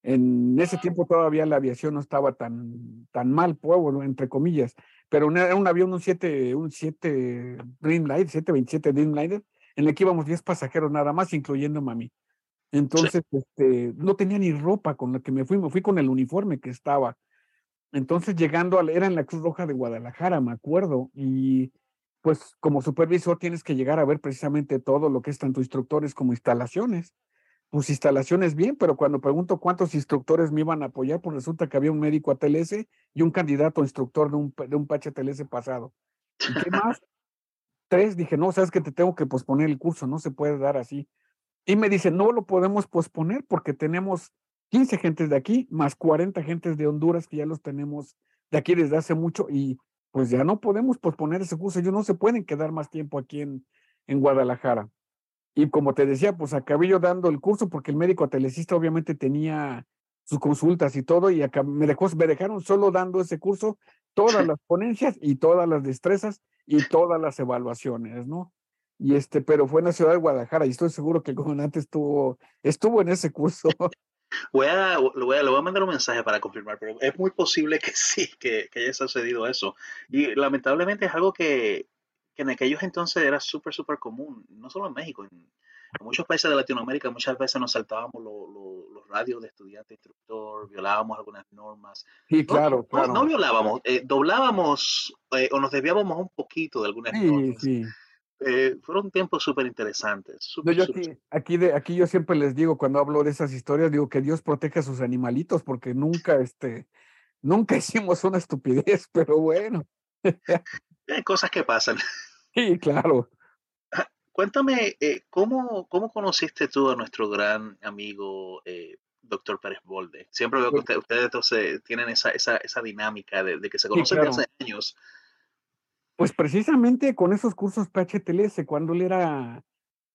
en ese tiempo todavía la aviación no estaba tan, tan mal, pueblo, entre comillas, pero era un avión, un 7, un 7 Dreamliner, 727 Dreamliner, en el que íbamos 10 pasajeros nada más, incluyendo mami. Entonces, este, no tenía ni ropa con la que me fui, me fui con el uniforme que estaba. Entonces, llegando, a, era en la Cruz Roja de Guadalajara, me acuerdo, y pues como supervisor tienes que llegar a ver precisamente todo lo que es tanto instructores como instalaciones pues instalaciones bien, pero cuando pregunto cuántos instructores me iban a apoyar, pues resulta que había un médico a y un candidato instructor de un, de un pasado. ¿Y qué más? Tres, dije, no, sabes que te tengo que posponer el curso, no se puede dar así. Y me dice, no lo podemos posponer porque tenemos 15 gentes de aquí, más 40 gentes de Honduras que ya los tenemos de aquí desde hace mucho y pues ya no podemos posponer ese curso. Ellos no se pueden quedar más tiempo aquí en, en Guadalajara. Y como te decía, pues acabé yo dando el curso porque el médico telecista obviamente tenía sus consultas y todo, y acá me, dejó, me dejaron solo dando ese curso, todas las ponencias y todas las destrezas y todas las evaluaciones, ¿no? Y este, pero fue en la ciudad de Guadalajara y estoy seguro que el comandante estuvo, estuvo en ese curso. <laughs> Voy a, voy a, le voy a mandar un mensaje para confirmar, pero es muy posible que sí, que, que haya sucedido eso. Y lamentablemente es algo que, que en aquellos entonces era súper, súper común, no solo en México, en, muchos países de Latinoamérica muchas veces nos saltábamos los radios de estudiante, instructor, violábamos algunas normas. Sí, claro, no, claro. No, violábamos, eh, doblábamos eh, o nos desviábamos un poquito de algunas sí, normas. Sí. Eh, fueron tiempos súper interesantes. no, yo aquí, aquí, de, aquí yo siempre les digo, cuando hablo de esas historias, digo que Dios protege a sus animalitos, porque nunca, este, nunca <laughs> hicimos una estupidez, pero bueno. <laughs> Hay cosas que pasan. <laughs> Sí, claro. Cuéntame, eh, ¿cómo, ¿cómo conociste tú a nuestro gran amigo eh, doctor Pérez Bolde? Siempre veo que ustedes, entonces tienen esa, esa, esa dinámica de, de, que se conocen claro. de hace años. Pues precisamente con esos cursos PHTLS, cuando él era,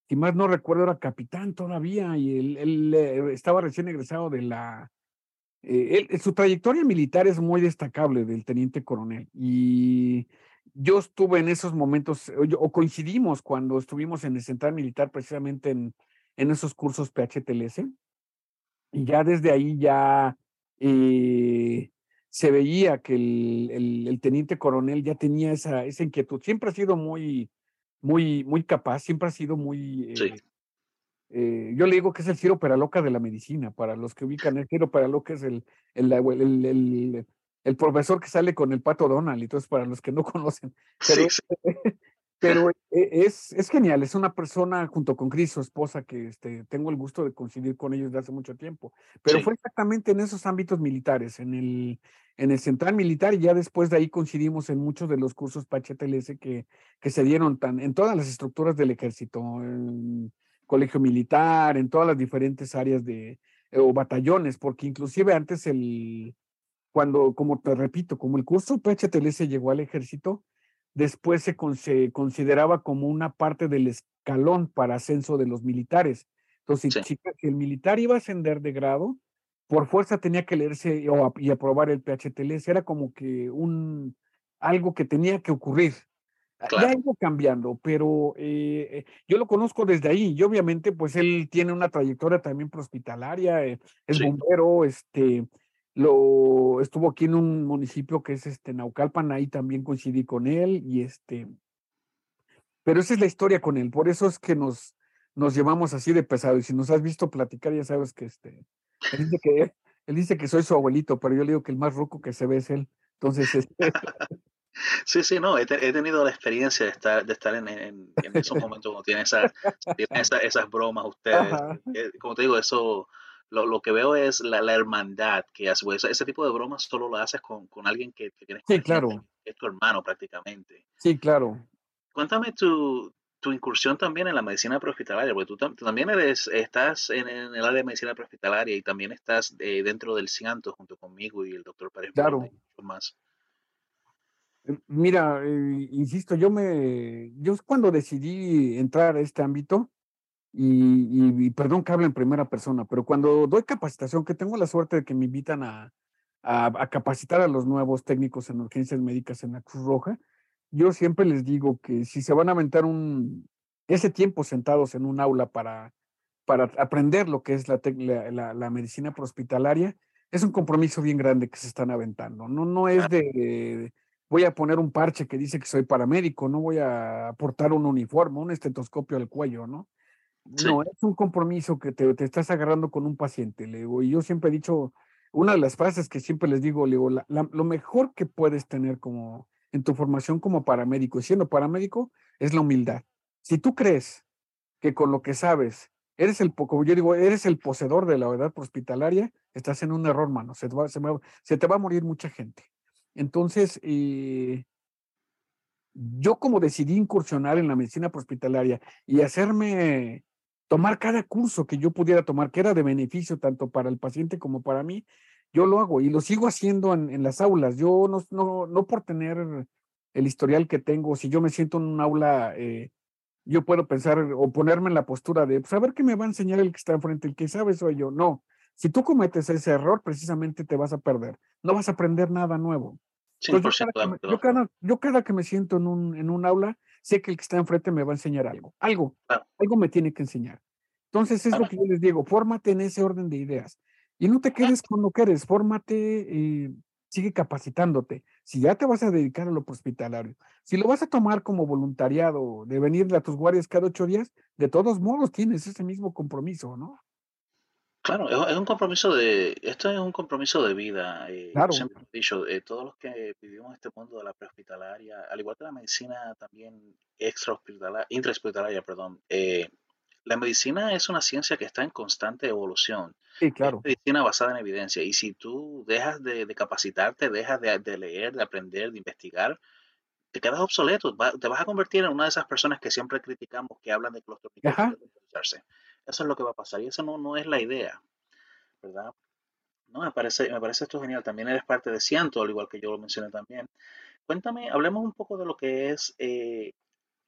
si más no recuerdo, era capitán todavía y él, él eh, estaba recién egresado de la... Eh, él, su trayectoria militar es muy destacable del teniente coronel y yo estuve en esos momentos, o, coincidimos cuando estuvimos en el Central Militar precisamente en, en esos cursos PHTLS. Y ya desde ahí ya eh, se veía que el, el, el, teniente coronel ya tenía esa, esa inquietud. Siempre ha sido muy, muy, muy capaz, siempre ha sido muy... Eh, sí. eh, yo le digo que es el Ciro Peraloca de la medicina, para los que ubican, el Ciro Peraloca es el, el, el, el profesor que sale con el pato Donald, entonces para los que no <laughs> conocen. Pero, sí, sí. <laughs> pero es, es genial, es una persona junto con Cris, su esposa, que este, tengo el gusto de coincidir con ellos de hace mucho tiempo. Pero sí. fue exactamente en esos ámbitos militares, en el, en el central militar, y ya después de ahí coincidimos en muchos de los cursos PHTLS que, que se dieron tan, en todas las estructuras del ejército, en colegio militar, en todas las diferentes áreas de, o batallones, porque inclusive antes el cuando, como te repito, como el curso PHTLS llegó al ejército, después se, con, se, consideraba como una parte del escalón para ascenso de los militares. Entonces, sí. si, si, el militar iba a ascender de grado, por fuerza tenía que leerse o, y aprobar el PHTLS. Era como que un algo que tenía que ocurrir. Claro. Ya ido cambiando, pero eh, yo lo conozco desde ahí y obviamente pues él tiene una trayectoria también hospitalaria, eh, es Sí. bombero, este, lo estuvo aquí en un municipio que es este Naucalpan, ahí también coincidí con él y este, pero esa es la historia con él, por eso es que nos, nos llevamos así de pesado y si nos has visto platicar ya sabes que este, él dice que, él dice que soy su abuelito, pero yo le digo que el más ruco que se ve es él, entonces este, <laughs> Sí, sí, no, he, te- he tenido la experiencia de estar, de estar en, en- en esos momentos cuando tienen, esa, tienen esa- esas bromas ustedes. Ajá. Eh, como te digo, eso, lo, lo que veo es la, la hermandad que hace. pues, ese, tipo de bromas solo lo haces con, con alguien que, que tienes Sí, confianza, claro. que es tu hermano prácticamente. sí, claro. Cuéntame tu, tu incursión también en la medicina prehospitalaria, porque tú, también eres, estás en, el área de medicina prehospitalaria y también estás eh, dentro del CIANTO junto conmigo y el doctor Pérez. Claro. Más. Eh, mira, eh, insisto, yo me, yo cuando decidí entrar a este ámbito, y, y, perdón que hable en primera persona, pero cuando doy capacitación, que tengo la suerte de que me invitan a, a, capacitar a los nuevos técnicos en urgencias médicas en la Cruz Roja, yo siempre les digo que si se van a aventar un, ese tiempo sentados en un aula para, para aprender lo que es la, la, la, medicina prehospitalaria, es un compromiso bien grande que se están aventando. No, no es de, voy a poner un parche que dice que soy paramédico, no voy a aportar un uniforme, un estetoscopio al cuello, ¿no? No, es un compromiso que te, te, estás agarrando con un paciente, le y yo siempre he dicho, una de las frases que siempre les digo, le digo, lo mejor que puedes tener como en tu formación como paramédico y siendo paramédico es la humildad. Si tú crees que con lo que sabes eres el, como yo digo, eres el poseedor de la verdad hospitalaria, estás en un error, mano. Se te va, se, te va a morir mucha gente. Entonces, eh, yo como decidí incursionar en la medicina hospitalaria y hacerme tomar cada curso que yo pudiera tomar, que era de beneficio tanto para el paciente como para mí, yo lo hago y lo sigo haciendo en, las aulas. Yo no, no, no por tener el historial que tengo, si yo me siento en un aula eh, yo puedo pensar o ponerme en la postura de, pues a ver qué me va a enseñar el que está enfrente, el que sabe soy yo. No, si tú cometes ese error, precisamente te vas a perder, no vas a aprender nada nuevo. Yo, cada, yo, cada, que me siento en un, en un aula, sé que el que está enfrente me va a enseñar algo, algo, algo me tiene que enseñar. Entonces es lo que yo les digo, fórmate en ese orden de ideas y no te quedes con lo que eres, fórmate y eh, sigue capacitándote. Si ya te vas a dedicar a lo hospitalario, si lo vas a tomar como voluntariado de venir a tus guardias cada ocho días, de todos modos tienes ese mismo compromiso, ¿no? Claro, es un compromiso de, esto es un compromiso de vida. Eh, claro. Siempre he dicho, eh, todos los que vivimos este mundo de la prehospitalaria, al igual que la medicina también extrahospitalaria, intrahospitalaria, perdón, eh, la medicina es una ciencia que está en constante evolución. Sí, claro. Es medicina basada en evidencia. Y si tú dejas de, capacitarte, dejas de, leer, de aprender, de investigar, te quedas obsoleto. te vas a convertir en una de esas personas que siempre criticamos que hablan de que los Eso es lo que va a pasar. Y eso no, no es la idea. ¿Verdad? No, me parece, me parece esto genial. También eres parte de Ciento, al igual que yo lo mencioné también. Cuéntame, hablemos un poco de lo que es eh,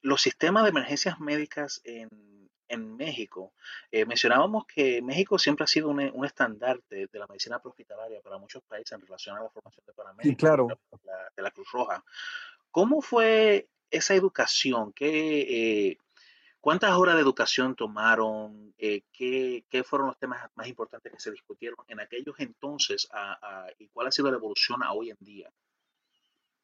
los sistemas de emergencias médicas en en México. Eh, mencionábamos que México siempre ha sido un, un estandarte de la medicina hospitalaria para muchos países en relación a la formación de paramédicos claro. de, la, Cruz Roja. ¿Cómo fue esa educación? ¿Qué, eh, ¿Cuántas horas de educación tomaron? Eh, ¿qué, ¿qué, fueron los temas más importantes que se discutieron en aquellos entonces y cuál ha sido la evolución a hoy en día?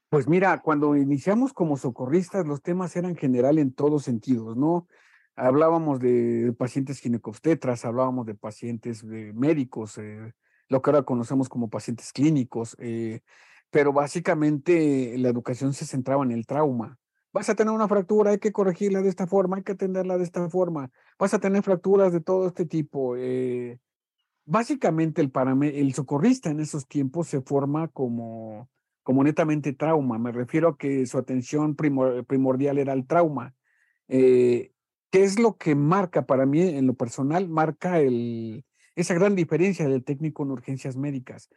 Pues mira, cuando iniciamos como socorristas, los temas eran general en todos sentidos, ¿no? Hablábamos de pacientes ginecobstetras, hablábamos de pacientes médicos, eh, lo que ahora conocemos como pacientes clínicos, eh, pero básicamente la educación se centraba en el trauma. Vas a tener una fractura, hay que corregirla de esta forma, hay que atenderla de esta forma. Vas a tener fracturas de todo este tipo. Eh, básicamente el, el socorrista en esos tiempos se forma como, como netamente trauma. Me refiero a que su atención primordial era el trauma. ¿Qué es lo que marca para mí en lo personal? Marca el, esa gran diferencia del técnico en urgencias médicas.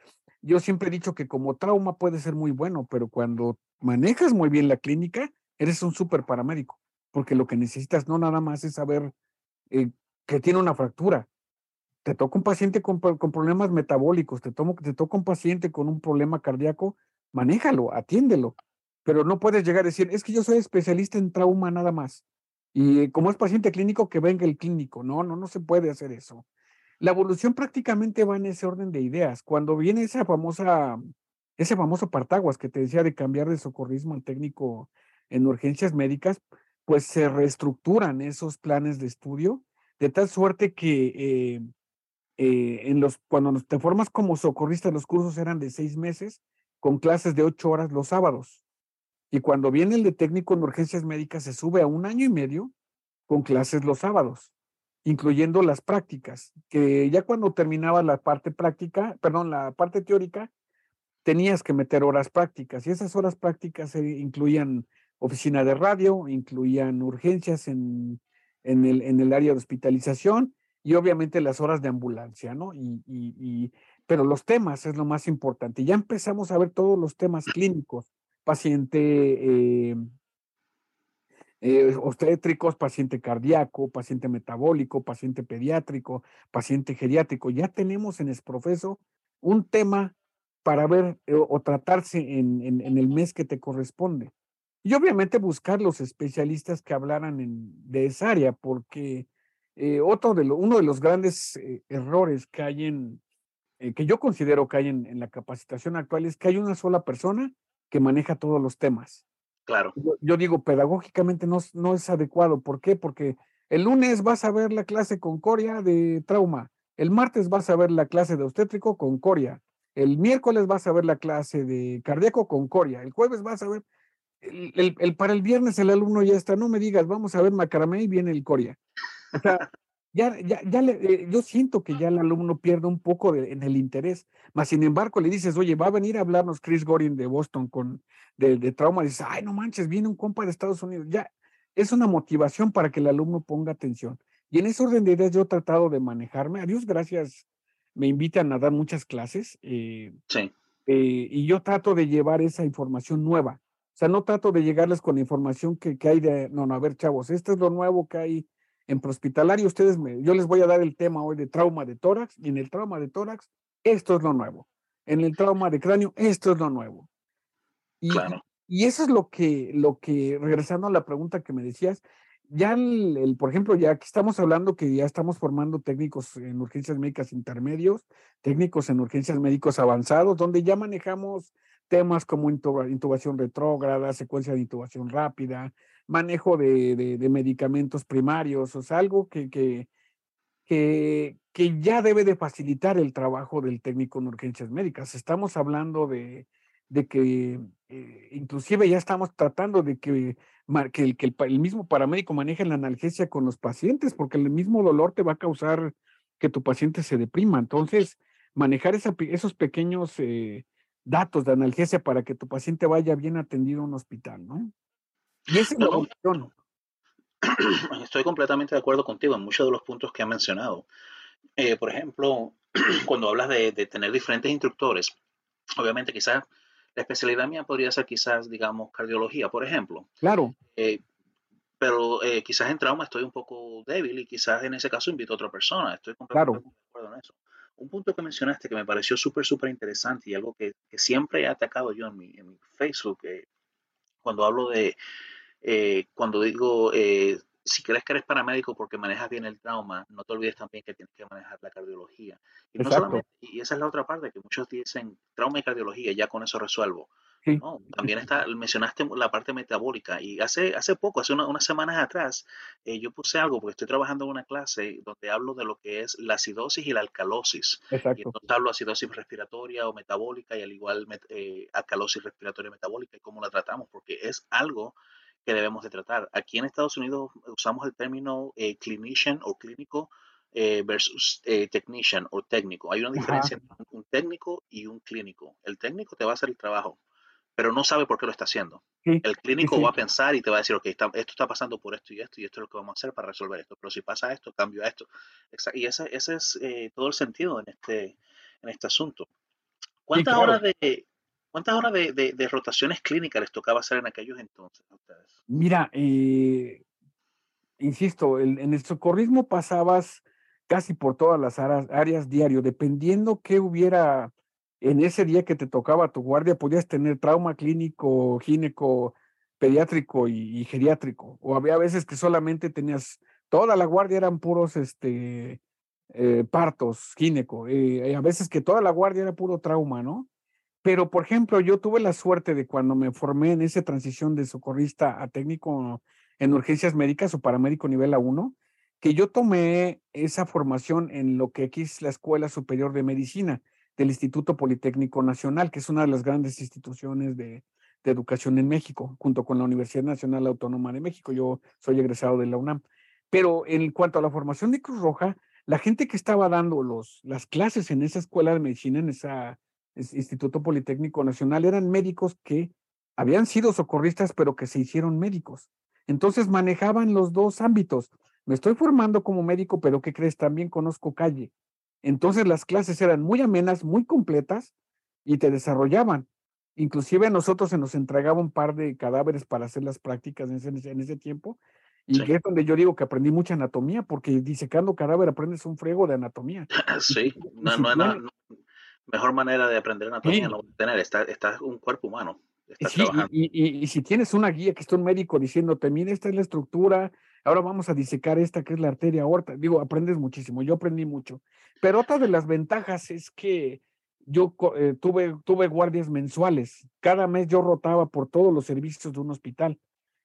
Yo siempre he dicho que como trauma puede ser muy bueno, pero cuando manejas muy bien la clínica, eres un súper paramédico, porque lo que necesitas no nada más es saber eh, que tiene una fractura. Te toca un paciente con, problemas metabólicos, te, tomo, te toca un paciente con un problema cardíaco, manéjalo, atiéndelo, pero no puedes llegar a decir, es que yo soy especialista en trauma nada más. Y como es paciente clínico, que venga el clínico. No, no, no se puede hacer eso. La evolución prácticamente va en ese orden de ideas. Cuando viene esa famosa, ese famoso partaguas que te decía de cambiar de socorrismo al técnico en urgencias médicas, pues se reestructuran esos planes de estudio de tal suerte que eh, eh, en los, cuando te formas como socorrista, los cursos eran de seis meses con clases de ocho horas los sábados. Y cuando viene el de técnico en urgencias médicas, se sube a un año y medio con clases los sábados, incluyendo las prácticas, que ya cuando terminaba la parte práctica, perdón, la parte teórica, tenías que meter horas prácticas y esas horas prácticas incluían oficina de radio, incluían urgencias en, en, el, en el área de hospitalización y obviamente las horas de ambulancia, ¿no? Y, y, pero los temas es lo más importante. Ya empezamos a ver todos los temas clínicos, paciente eh, eh, obstétricos, paciente cardíaco, paciente metabólico, paciente pediátrico, paciente geriátrico. Ya tenemos en Esprofeso un tema para ver eh, o, tratarse en, en, el mes que te corresponde. Y obviamente buscar los especialistas que hablaran en, de esa área, porque eh, otro de uno de los grandes errores que hay en, que yo considero que hay en, en la capacitación actual es que hay una sola persona que maneja todos los temas. Claro. Yo, digo, pedagógicamente no, no, es adecuado. ¿Por qué? Porque el lunes vas a ver la clase con Coria de trauma, el martes vas a ver la clase de obstétrico con Coria, el miércoles vas a ver la clase de cardíaco con Coria, el jueves vas a ver, el, el, para el viernes el alumno ya está, no me digas, vamos a ver Macaramé y viene el Coria. O sea, ya, ya, ya le, eh, yo siento que ya el alumno pierde un poco de, en el interés, más sin embargo le dices, oye, va a venir a hablarnos Chris Gorin de Boston con, de, de trauma, dices, ay, no manches, viene un compa de Estados Unidos, ya, es una motivación para que el alumno ponga atención. Y en ese orden de ideas yo he tratado de manejarme, a Dios gracias, me invitan a dar muchas clases, eh, sí. Eh, y yo trato de llevar esa información nueva, o sea, no trato de llegarles con la información que, que hay de, no, no, a ver, chavos, esto es lo nuevo que hay en prohospitalario, ustedes me, yo les voy a dar el tema hoy de trauma de tórax, y en el trauma de tórax, esto es lo nuevo. En el trauma de cráneo, esto es lo nuevo. Y, claro. y eso es lo que, lo que, regresando a la pregunta que me decías, ya el, por ejemplo, ya aquí estamos hablando que ya estamos formando técnicos en urgencias médicas intermedios, técnicos en urgencias médicos avanzados, donde ya manejamos temas como intubación retrógrada, secuencia de intubación rápida, manejo de, de, medicamentos primarios, o sea, algo que, que, que, ya debe de facilitar el trabajo del técnico en urgencias médicas. Estamos hablando de, de que eh, inclusive ya estamos tratando de que, que, el, que el, mismo paramédico maneje la analgesia con los pacientes, porque el mismo dolor te va a causar que tu paciente se deprima. Entonces, manejar esos pequeños eh, datos de analgesia para que tu paciente vaya bien atendido a un hospital, ¿no? Y ese no, <clears throat> Estoy completamente de acuerdo contigo en muchos de los puntos que has mencionado. Eh, por ejemplo, <clears throat> cuando hablas de, tener diferentes instructores, obviamente quizás la especialidad mía podría ser quizás, digamos, cardiología, por ejemplo. Claro. Eh, pero eh, quizás en trauma estoy un poco débil y quizás en ese caso invito a otra persona. Estoy completamente de acuerdo en eso. Un punto que mencionaste que me pareció súper, súper interesante y algo que, siempre he atacado yo en mi, en mi Facebook, cuando hablo de, eh, cuando digo, eh, si crees que eres paramédico porque manejas bien el trauma, no te olvides también que tienes que manejar la cardiología. Y, no solamente, y esa es la otra parte, que muchos dicen trauma y cardiología, ya con eso resuelvo. No, también está, mencionaste la parte metabólica y hace, hace poco, hace unas semanas atrás, eh, yo puse algo porque estoy trabajando en una clase donde hablo de lo que es la acidosis y la alcalosis. Exacto. Y entonces hablo de acidosis respiratoria o metabólica y al igual eh, alcalosis respiratoria metabólica y cómo la tratamos, porque es algo que debemos de tratar. Aquí en Estados Unidos usamos el término eh, clinician o clínico eh, versus technician o técnico. Hay una diferencia entre un técnico y un clínico. El técnico te va a hacer el trabajo pero no sabe por qué lo está haciendo. el clínico va a pensar y te va a decir, ok, esto está pasando por esto y esto, y esto es lo que vamos a hacer para resolver esto. Pero si pasa esto, cambio a esto. Y ese, ese es eh, todo el sentido en este, en este asunto. ¿Cuántas horas de, ¿Cuántas horas de, rotaciones clínicas les tocaba hacer en aquellos entonces a ustedes? Mira, eh, insisto, en el socorrismo pasabas casi por todas las áreas, áreas diario, dependiendo qué hubiera en ese día que te tocaba tu guardia podías tener trauma clínico, gineco, pediátrico y, geriátrico. O había veces que solamente tenías, toda la guardia eran puros este, eh, partos, gineco. Eh, a veces que toda la guardia era puro trauma, ¿no? Pero, por ejemplo, yo tuve la suerte de cuando me formé en esa transición de socorrista a técnico en urgencias médicas o paramédico nivel A1, que yo tomé esa formación en lo que aquí es la Escuela Superior de Medicina del Instituto Politécnico Nacional, que es una de las grandes instituciones de, educación en México, junto con la Universidad Nacional Autónoma de México. Yo soy egresado de la UNAM. Pero en cuanto a la formación de Cruz Roja, la gente que estaba dando los, las clases en esa escuela de medicina, en ese Instituto Politécnico Nacional, eran médicos que habían sido socorristas, pero que se hicieron médicos. Entonces manejaban los dos ámbitos. Me estoy formando como médico, pero ¿qué crees? También conozco calle. Entonces las clases eran muy amenas, muy completas y te desarrollaban. Inclusive a nosotros se nos entregaba un par de cadáveres para hacer las prácticas en ese, en ese tiempo. Y que es donde yo digo que aprendí mucha anatomía, porque disecando cadáver aprendes un friego de anatomía. <laughs> Sí, no, no, no, mejor manera de aprender anatomía no tener, está, está un cuerpo humano. y, y, si tienes una guía que está un médico diciéndote, mira, esta es la estructura, ahora vamos a disecar esta que es la arteria aorta, digo, aprendes muchísimo, yo aprendí mucho. Pero otra de las ventajas es que yo eh, tuve, tuve guardias mensuales, cada mes yo rotaba por todos los servicios de un hospital.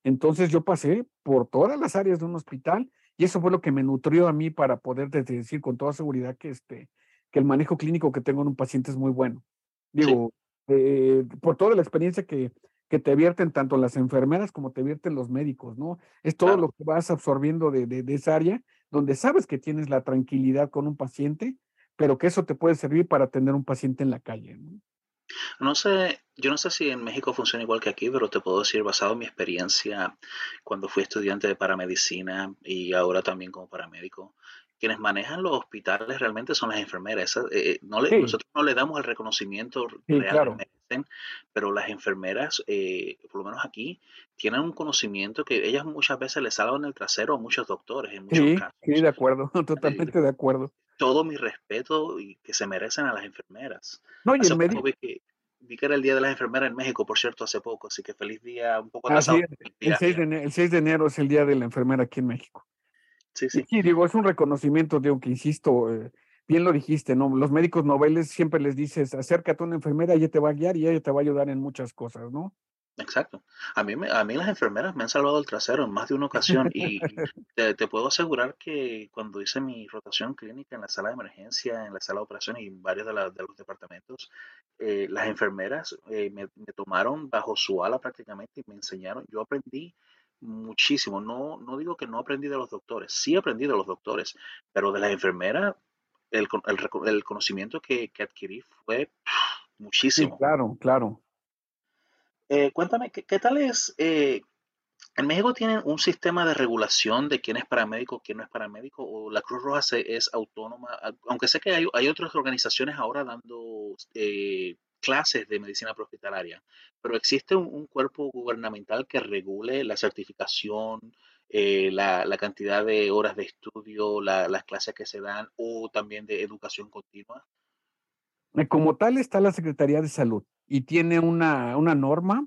Entonces yo pasé por todas las áreas de un hospital y eso fue lo que me nutrió a mí para poder decir con toda seguridad que, este, que el manejo clínico que tengo en un paciente es muy bueno. Digo, eh, por toda la experiencia que, que te vierten tanto las enfermeras como te vierten los médicos, ¿no? Es todo lo que vas absorbiendo de, de, de, esa área donde sabes que tienes la tranquilidad con un paciente, pero que eso te puede servir para atender un paciente en la calle, ¿no? No sé, yo no sé si en México funciona igual que aquí, pero te puedo decir, basado en mi experiencia cuando fui estudiante de paramedicina y ahora también como paramédico, quienes manejan los hospitales realmente son las enfermeras. Eh, no le, Nosotros no le damos el reconocimiento real que merecen, pero las enfermeras, eh, por lo menos aquí, tienen un conocimiento que ellas muchas veces les salvan el trasero a muchos doctores en muchos sí, Sí, de acuerdo, <laughs> <laughs> totalmente de acuerdo todo mi respeto y que se merecen a las enfermeras. No, y el médico... vi, que, vi que era el Día de las Enfermeras en México, por cierto, hace poco, así que feliz día, un poco atrasado. el, 6 de enero, el 6 de enero es el Día de la Enfermera aquí en México. Sí, sí. sí, digo, es un reconocimiento, digo, que insisto, eh, bien lo dijiste, ¿no? Los médicos noveles siempre les dices, acércate a una enfermera, ella te va a guiar y ella te va a ayudar en muchas cosas, ¿no? Exacto. A mí, a mí las enfermeras me han salvado el trasero en más de una ocasión y <laughs> te, puedo asegurar que cuando hice mi rotación clínica en la sala de emergencia, en la sala de operaciones y en varios de, los departamentos, eh, las enfermeras eh, me, tomaron bajo su ala prácticamente y me enseñaron. Yo aprendí muchísimo. No, no digo que no aprendí de los doctores, sí aprendí de los doctores, pero de las enfermeras el, el, conocimiento que, que, adquirí fue muchísimo. claro, claro. Eh, cuéntame, ¿qué, tal es? Eh, ¿En México tienen un sistema de regulación de quién es paramédico, quién no es paramédico? ¿O la Cruz Roja es autónoma? Aunque sé que hay, otras organizaciones ahora dando eh, clases de medicina hospitalaria, pero existe un, cuerpo gubernamental que regule la certificación, la, cantidad de horas de estudio, las clases que se dan o también de educación continua. Como tal está la Secretaría de Salud y tiene una, una norma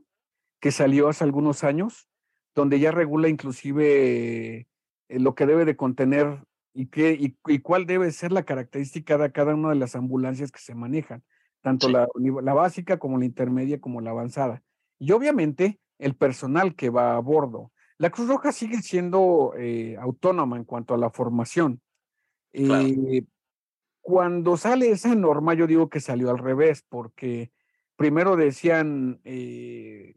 que salió hace algunos años, donde ya regula inclusive eh, lo que debe de contener y, qué, y, cuál debe ser la característica de cada una de las ambulancias que se manejan, tanto la, la, básica como la intermedia como la avanzada. Y obviamente el personal que va a bordo. La Cruz Roja sigue siendo eh, autónoma en cuanto a la formación. Eh, cuando sale esa norma, yo digo que salió al revés, porque primero decían, eh,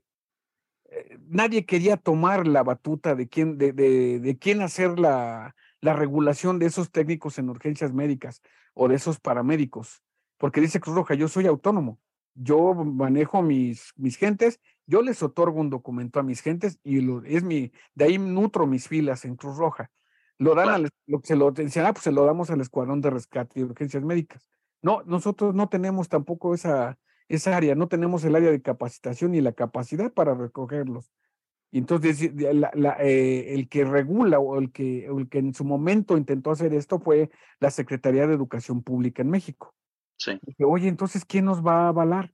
nadie quería tomar la batuta de quién, de, de, quién hacer la, la, regulación de esos técnicos en urgencias médicas o de esos paramédicos, porque dice Cruz Roja, yo soy autónomo, yo manejo mis, mis gentes, yo les otorgo un documento a mis gentes y lo, es mi, de ahí nutro mis filas en Cruz Roja. Lo dan al, lo, se lo dicen, ah, pues se lo damos al escuadrón de rescate y urgencias médicas. No, nosotros no tenemos tampoco esa, esa área, no tenemos el área de capacitación ni la capacidad para recogerlos. Y entonces eh, el que regula o el que, el que en su momento intentó hacer esto fue la Secretaría de Educación Pública en México. Oye, entonces, ¿quién nos va a avalar?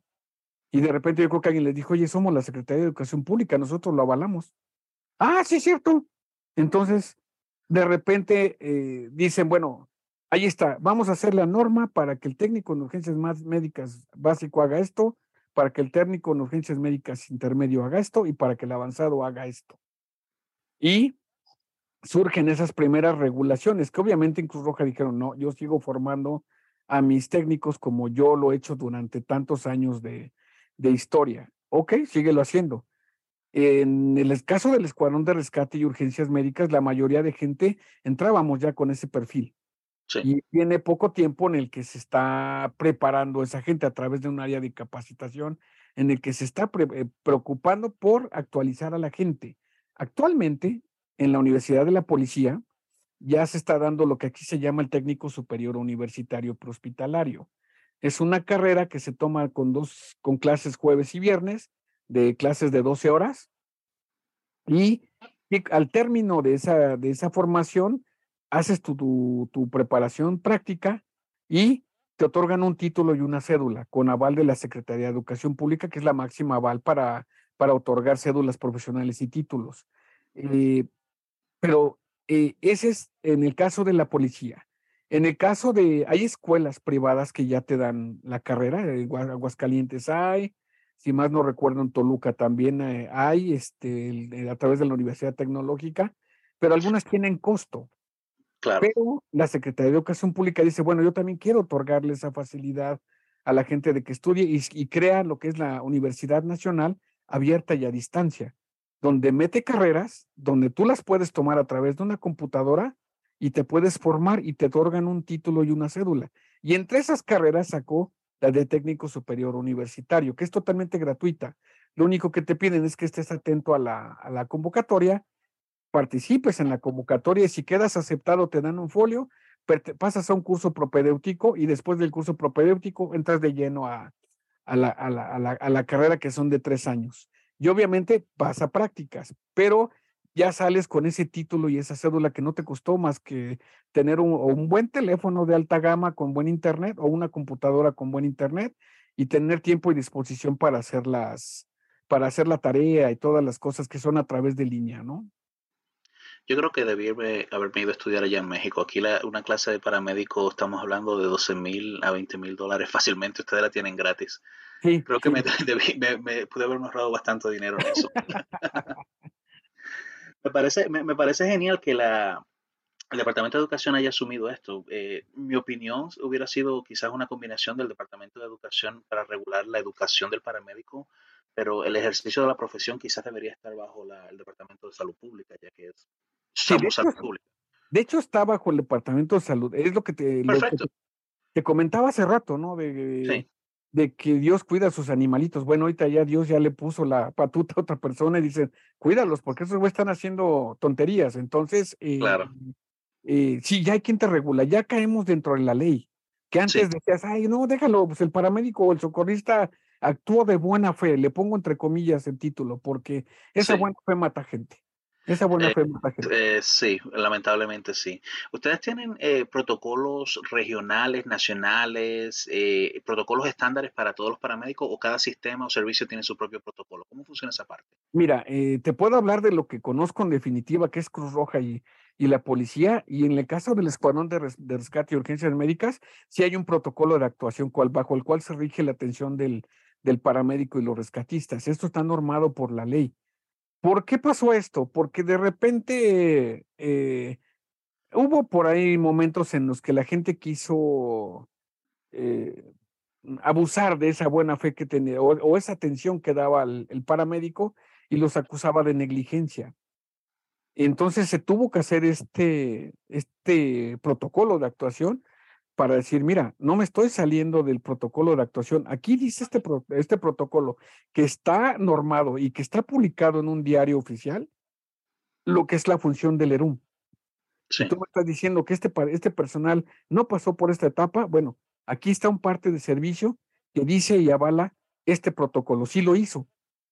Y de repente yo creo que alguien les dijo, oye, somos la Secretaría de Educación Pública, nosotros lo avalamos. Ah, sí, es cierto. Entonces, de repente eh, dicen, bueno, ahí está, vamos a hacer la norma para que el técnico en urgencias médicas básico haga esto, para que el técnico en urgencias médicas intermedio haga esto y para que el avanzado haga esto. Y surgen esas primeras regulaciones que obviamente en Cruz Roja dijeron, no, yo sigo formando a mis técnicos como yo lo he hecho durante tantos años de, de historia. Ok, síguelo haciendo. En el caso del Escuadrón de Rescate y Urgencias Médicas, la mayoría de gente entrábamos ya con ese perfil. Y tiene poco tiempo en el que se está preparando esa gente a través de un área de capacitación en el que se está eh, preocupando por actualizar a la gente. Actualmente, en la Universidad de la Policía, ya se está dando lo que aquí se llama el técnico superior universitario prehospitalario. Es una carrera que se toma con dos, con clases jueves y viernes, de clases de 12 horas, y, al término de esa, de esa formación, haces tu, tu preparación práctica y te otorgan un título y una cédula con aval de la Secretaría de Educación Pública, que es la máxima aval para, para otorgar cédulas profesionales y títulos. Eh, pero eh, ese es en el caso de la policía. En el caso de, hay escuelas privadas que ya te dan la carrera, en Aguascalientes hay, si más no recuerdo en Toluca también eh, hay, este, a través de la Universidad Tecnológica, pero algunas tienen costo. Pero la Secretaría de Educación Pública dice, bueno, yo también quiero otorgarle esa facilidad a la gente de que estudie y, crea lo que es la Universidad Nacional abierta y a distancia, donde mete carreras, donde tú las puedes tomar a través de una computadora y te puedes formar y te otorgan un título y una cédula. Y entre esas carreras sacó la de técnico superior universitario, que es totalmente gratuita. Lo único que te piden es que estés atento a la, a la convocatoria participes en la convocatoria y si quedas aceptado te dan un folio, pasas a un curso propedéutico y después del curso propedéutico entras de lleno a, a, la, a, la, a, la, carrera que son de tres años. Y obviamente vas a prácticas, pero ya sales con ese título y esa cédula que no te costó más que tener un, buen teléfono de alta gama con buen internet o una computadora con buen internet y tener tiempo y disposición para hacer las, para hacer la tarea y todas las cosas que son a través de línea, ¿no? Yo creo que debí haberme, ido a estudiar allá en México. Aquí una clase de paramédico estamos hablando de 12 mil a 20 mil dólares fácilmente. Ustedes la tienen gratis. Sí, creo que <laughs> me, me, pude haberme ahorrado bastante dinero en eso. <laughs> me, parece, me, parece genial que la, el Departamento de Educación haya asumido esto. Eh, mi opinión hubiera sido quizás una combinación del Departamento de Educación para regular la educación del paramédico, pero el ejercicio de la profesión quizás debería estar bajo el Departamento de Salud Pública, ya que es de, hecho, está bajo el Departamento de Salud. Es lo que te, te, comentaba hace rato, ¿no? De, de que Dios cuida a sus animalitos. Bueno, ahorita ya Dios ya le puso la patuta a otra persona y dice, cuídalos, porque esos güeyes están haciendo tonterías. Entonces, eh, claro. Eh, sí, ya hay quien te regula, ya caemos dentro de la ley. Que antes decías, ay, no, déjalo, pues el paramédico o el socorrista actuó de buena fe, le pongo entre comillas el título, porque esa buena fe mata gente. Esa buena fe eh, sí, lamentablemente sí. ¿Ustedes tienen eh, protocolos regionales, nacionales, eh, protocolos estándares para todos los paramédicos o cada sistema o servicio tiene su propio protocolo? ¿Cómo funciona esa parte? Mira, te puedo hablar de lo que conozco en definitiva, que es Cruz Roja y, y la policía, y en el caso del Escuadrón de, Rescate y Urgencias Médicas, sí hay un protocolo de actuación cual, bajo el cual se rige la atención del, del paramédico y los rescatistas. Esto está normado por la ley. ¿Por qué pasó esto? Porque de repente eh, hubo por ahí momentos en los que la gente quiso eh, abusar de esa buena fe que tenía o, esa atención que daba el, paramédico y los acusaba de negligencia. Entonces se tuvo que hacer este, este protocolo de actuación para decir, mira, no me estoy saliendo del protocolo de actuación. Aquí dice este, este protocolo que está normado y que está publicado en un diario oficial, lo que es la función del ERUM. Si tú me estás diciendo que este, este personal no pasó por esta etapa, bueno, aquí está un parte de servicio que dice y avala este protocolo. Sí lo hizo.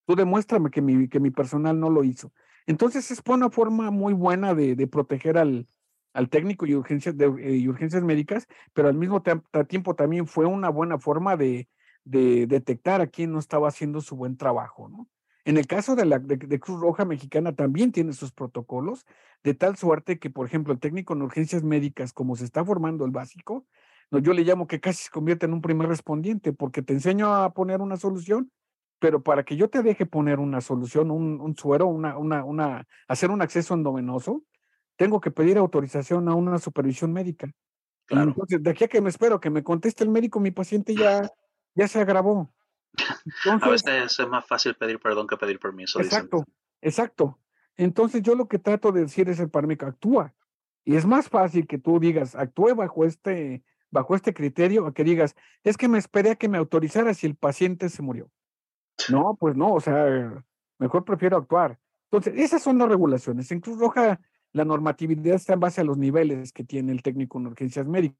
Tú demuéstrame que mi, que mi personal no lo hizo. Entonces es una forma muy buena de, de proteger al, al técnico y urgencias, eh, y urgencias médicas, pero al mismo tiempo también fue una buena forma de, de, detectar a quién no estaba haciendo su buen trabajo, ¿no? En el caso de la Cruz Roja Mexicana también tiene sus protocolos, de tal suerte que, por ejemplo, el técnico en urgencias médicas, como se está formando el básico, no, yo le llamo que casi se convierte en un primer respondiente, porque te enseño a poner una solución, pero para que yo te deje poner una solución, un, suero, una, una, hacer un acceso endovenoso, tengo que pedir autorización a una supervisión médica. Entonces, de aquí a que me espero que me conteste el médico, mi paciente ya, ya se agravó. <laughs> a veces es más fácil pedir perdón que pedir permiso. Exacto, exacto. Entonces yo lo que trato de decir es el paramédico, actúa. Y es más fácil que tú digas, actúe bajo este, bajo este criterio, a que digas, es que me esperé a que me autorizara si el paciente se murió. No, pues no, o sea, mejor prefiero actuar. Entonces, esas son las regulaciones. En Cruz Roja, la normatividad está en base a los niveles que tiene el técnico en urgencias médicas.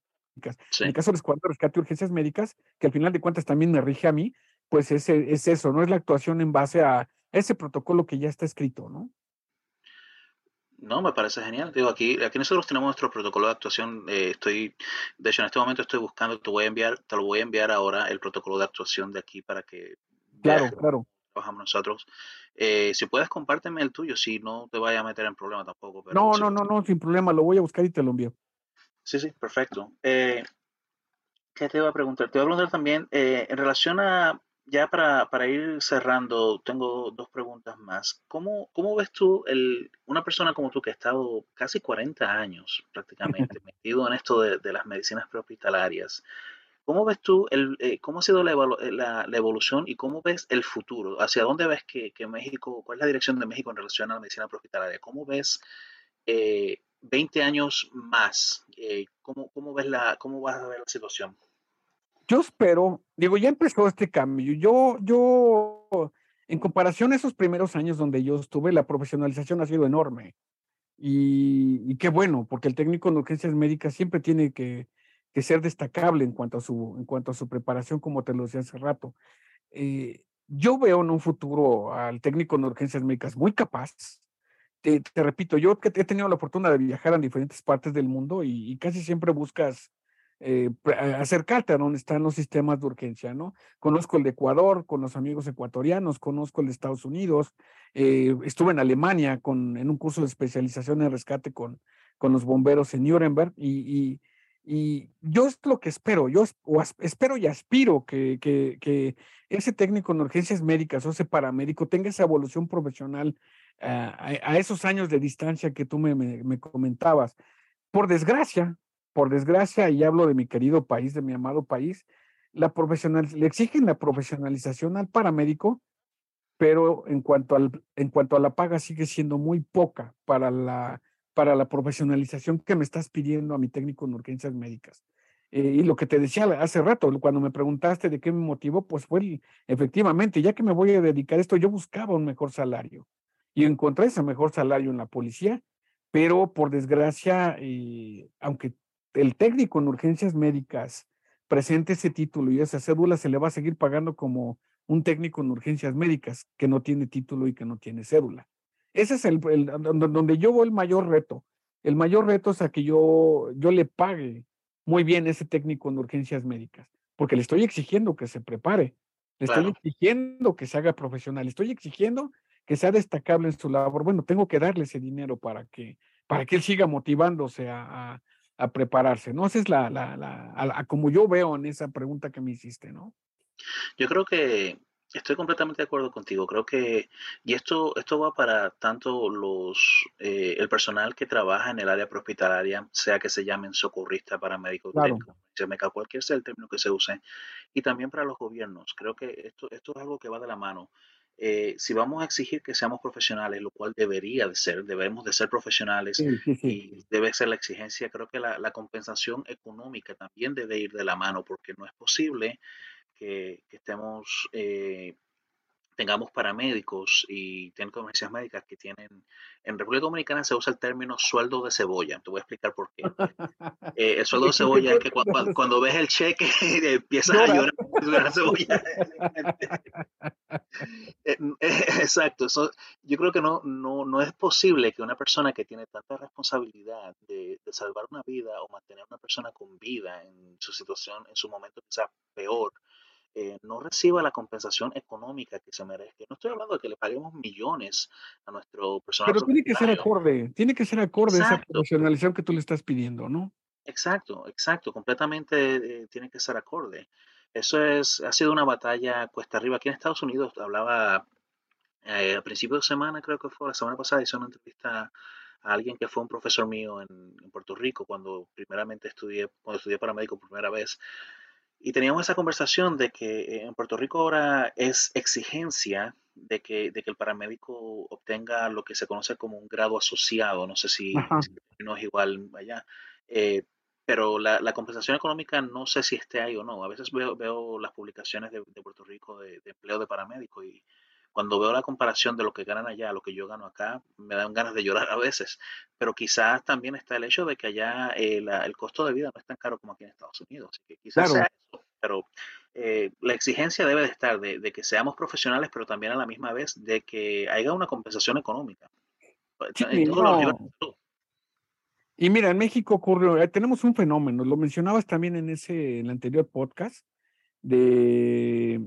En el caso del Escuadrón de Rescate y Urgencias Médicas, que al final de cuentas también me rige a mí, pues es, es eso, no es la actuación en base a ese protocolo que ya está escrito, ¿no? No, me parece genial. Digo, aquí, aquí nosotros tenemos nuestro protocolo de actuación. Eh, estoy, de hecho, en este momento estoy buscando, te voy a enviar, te lo voy a enviar ahora el protocolo de actuación de aquí para que claro, claro. Trabajamos nosotros. Eh, si puedes, compárteme el tuyo, si no te vaya a meter en problema tampoco. no, no, no, no, sin problema, lo voy a buscar y te lo envío. Sí, sí, perfecto. Eh, ¿Qué te iba a preguntar? Te voy a preguntar también, en relación a ya para, para, ir cerrando, tengo dos preguntas más. ¿Cómo, cómo ves tú, el, una persona como tú que ha estado casi 40 años prácticamente <laughs> metido en esto de, de las medicinas prehospitalarias, ¿cómo ves tú, el, eh, cómo ha sido la, eh, la, la, evolución y cómo ves el futuro? ¿Hacia dónde ves que, que, México, cuál es la dirección de México en relación a la medicina prehospitalaria? ¿Cómo ves eh, 20 años más? Eh, ¿cómo, cómo, ves la, ¿Cómo vas a ver la situación? Yo espero, digo, ya empezó este cambio. Yo, yo, en comparación a esos primeros años donde yo estuve, la profesionalización ha sido enorme. Y, qué bueno, porque el técnico en urgencias médicas siempre tiene que, que, ser destacable en cuanto a su, en cuanto a su preparación, como te lo decía hace rato. Eh, yo veo en un futuro al técnico en urgencias médicas muy capaz. Te, te repito, yo he tenido la oportunidad de viajar a diferentes partes del mundo y, y casi siempre buscas eh, acercarte a donde están los sistemas de urgencia, ¿no? Conozco el de Ecuador con los amigos ecuatorianos, conozco el de Estados Unidos, eh, estuve en Alemania con, en un curso de especialización en rescate con, con los bomberos en Nuremberg y, y, yo es lo que espero, yo espero y aspiro que, que, ese técnico en urgencias médicas o ese paramédico tenga esa evolución profesional a, a, esos años de distancia que tú me, me, me comentabas. Por desgracia, por desgracia, y hablo de mi querido país, de mi amado país, la profesional, le exigen la profesionalización al paramédico, pero en cuanto, al, en cuanto a la paga sigue siendo muy poca para la, para la profesionalización que me estás pidiendo a mi técnico en urgencias médicas. Eh, y lo que te decía hace rato, cuando me preguntaste de qué me motivó, pues fue efectivamente, ya que me voy a dedicar a esto, yo buscaba un mejor salario y encontré ese mejor salario en la policía, pero por desgracia, eh, aunque el técnico en urgencias médicas presente ese título y esa cédula, se le va a seguir pagando como un técnico en urgencias médicas que no tiene título y que no tiene cédula. Ese es el, donde yo voy el mayor reto. El mayor reto es a que yo, yo le pague muy bien ese técnico en urgencias médicas, porque le estoy exigiendo que se prepare, le estoy exigiendo que se haga profesional, le estoy exigiendo que sea destacable en su labor. Bueno, tengo que darle ese dinero para que, para que él siga motivándose a, a prepararse, ¿no? Esa es la, la, la como yo veo en esa pregunta que me hiciste, ¿no? Yo creo que estoy completamente de acuerdo contigo. Creo que, y esto, esto va para tanto los, eh, el personal que trabaja en el área hospitalaria, sea que se llamen socorrista, paramédico, claro. cualquier sea el término que se use, y también para los gobiernos. Creo que esto, esto es algo que va de la mano. Eh, si vamos a exigir que seamos profesionales, lo cual debería de ser, debemos de ser profesionales sí, sí, sí. y debe ser la exigencia, creo que la, la, compensación económica también debe ir de la mano, porque no es posible que, que estemos eh, tengamos paramédicos y tienen conferencias médicas que tienen, en República Dominicana se usa el término sueldo de cebolla, te voy a explicar por qué. Eh, el sueldo de <laughs> cebolla es que cuando, cuando ves el cheque <laughs> empiezas a llorar la cebolla. <laughs> Eh, eh, exacto, eso, yo creo que no, no, no es posible que una persona que tiene tanta responsabilidad de, de salvar una vida o mantener a una persona con vida en su situación, en su momento quizás peor, eh, no reciba la compensación económica que se merece. No estoy hablando de que le paguemos millones a nuestro personal. Pero tiene que ser acorde, tiene que ser acorde exacto. esa profesionalización que tú le estás pidiendo, ¿no? Exacto, exacto, completamente eh, tiene que ser acorde. Eso es, ha sido una batalla cuesta arriba. Aquí en Estados Unidos hablaba eh, a principios de semana, creo que fue la semana pasada, hice una entrevista a alguien que fue un profesor mío en, en Puerto Rico cuando primeramente estudié, cuando estudié paramédico por primera vez. Y teníamos esa conversación de que eh, en Puerto Rico ahora es exigencia de que, de que el paramédico obtenga lo que se conoce como un grado asociado. No sé si, si no es igual allá. Eh, pero la, la, compensación económica no sé si esté ahí o no. A veces veo, veo las publicaciones de, de Puerto Rico de, de, empleo de paramédico y cuando veo la comparación de lo que ganan allá a lo que yo gano acá, me dan ganas de llorar a veces. Pero quizás también está el hecho de que allá eh, la, el costo de vida no es tan caro como aquí en Estados Unidos. Así que quizás claro. sea eso, pero eh, la exigencia debe de estar de, de, que seamos profesionales, pero también a la misma vez de que haya una compensación económica. Sí, no. Y mira, en México ocurre, eh, tenemos un fenómeno, lo mencionabas también en ese, en el anterior podcast, de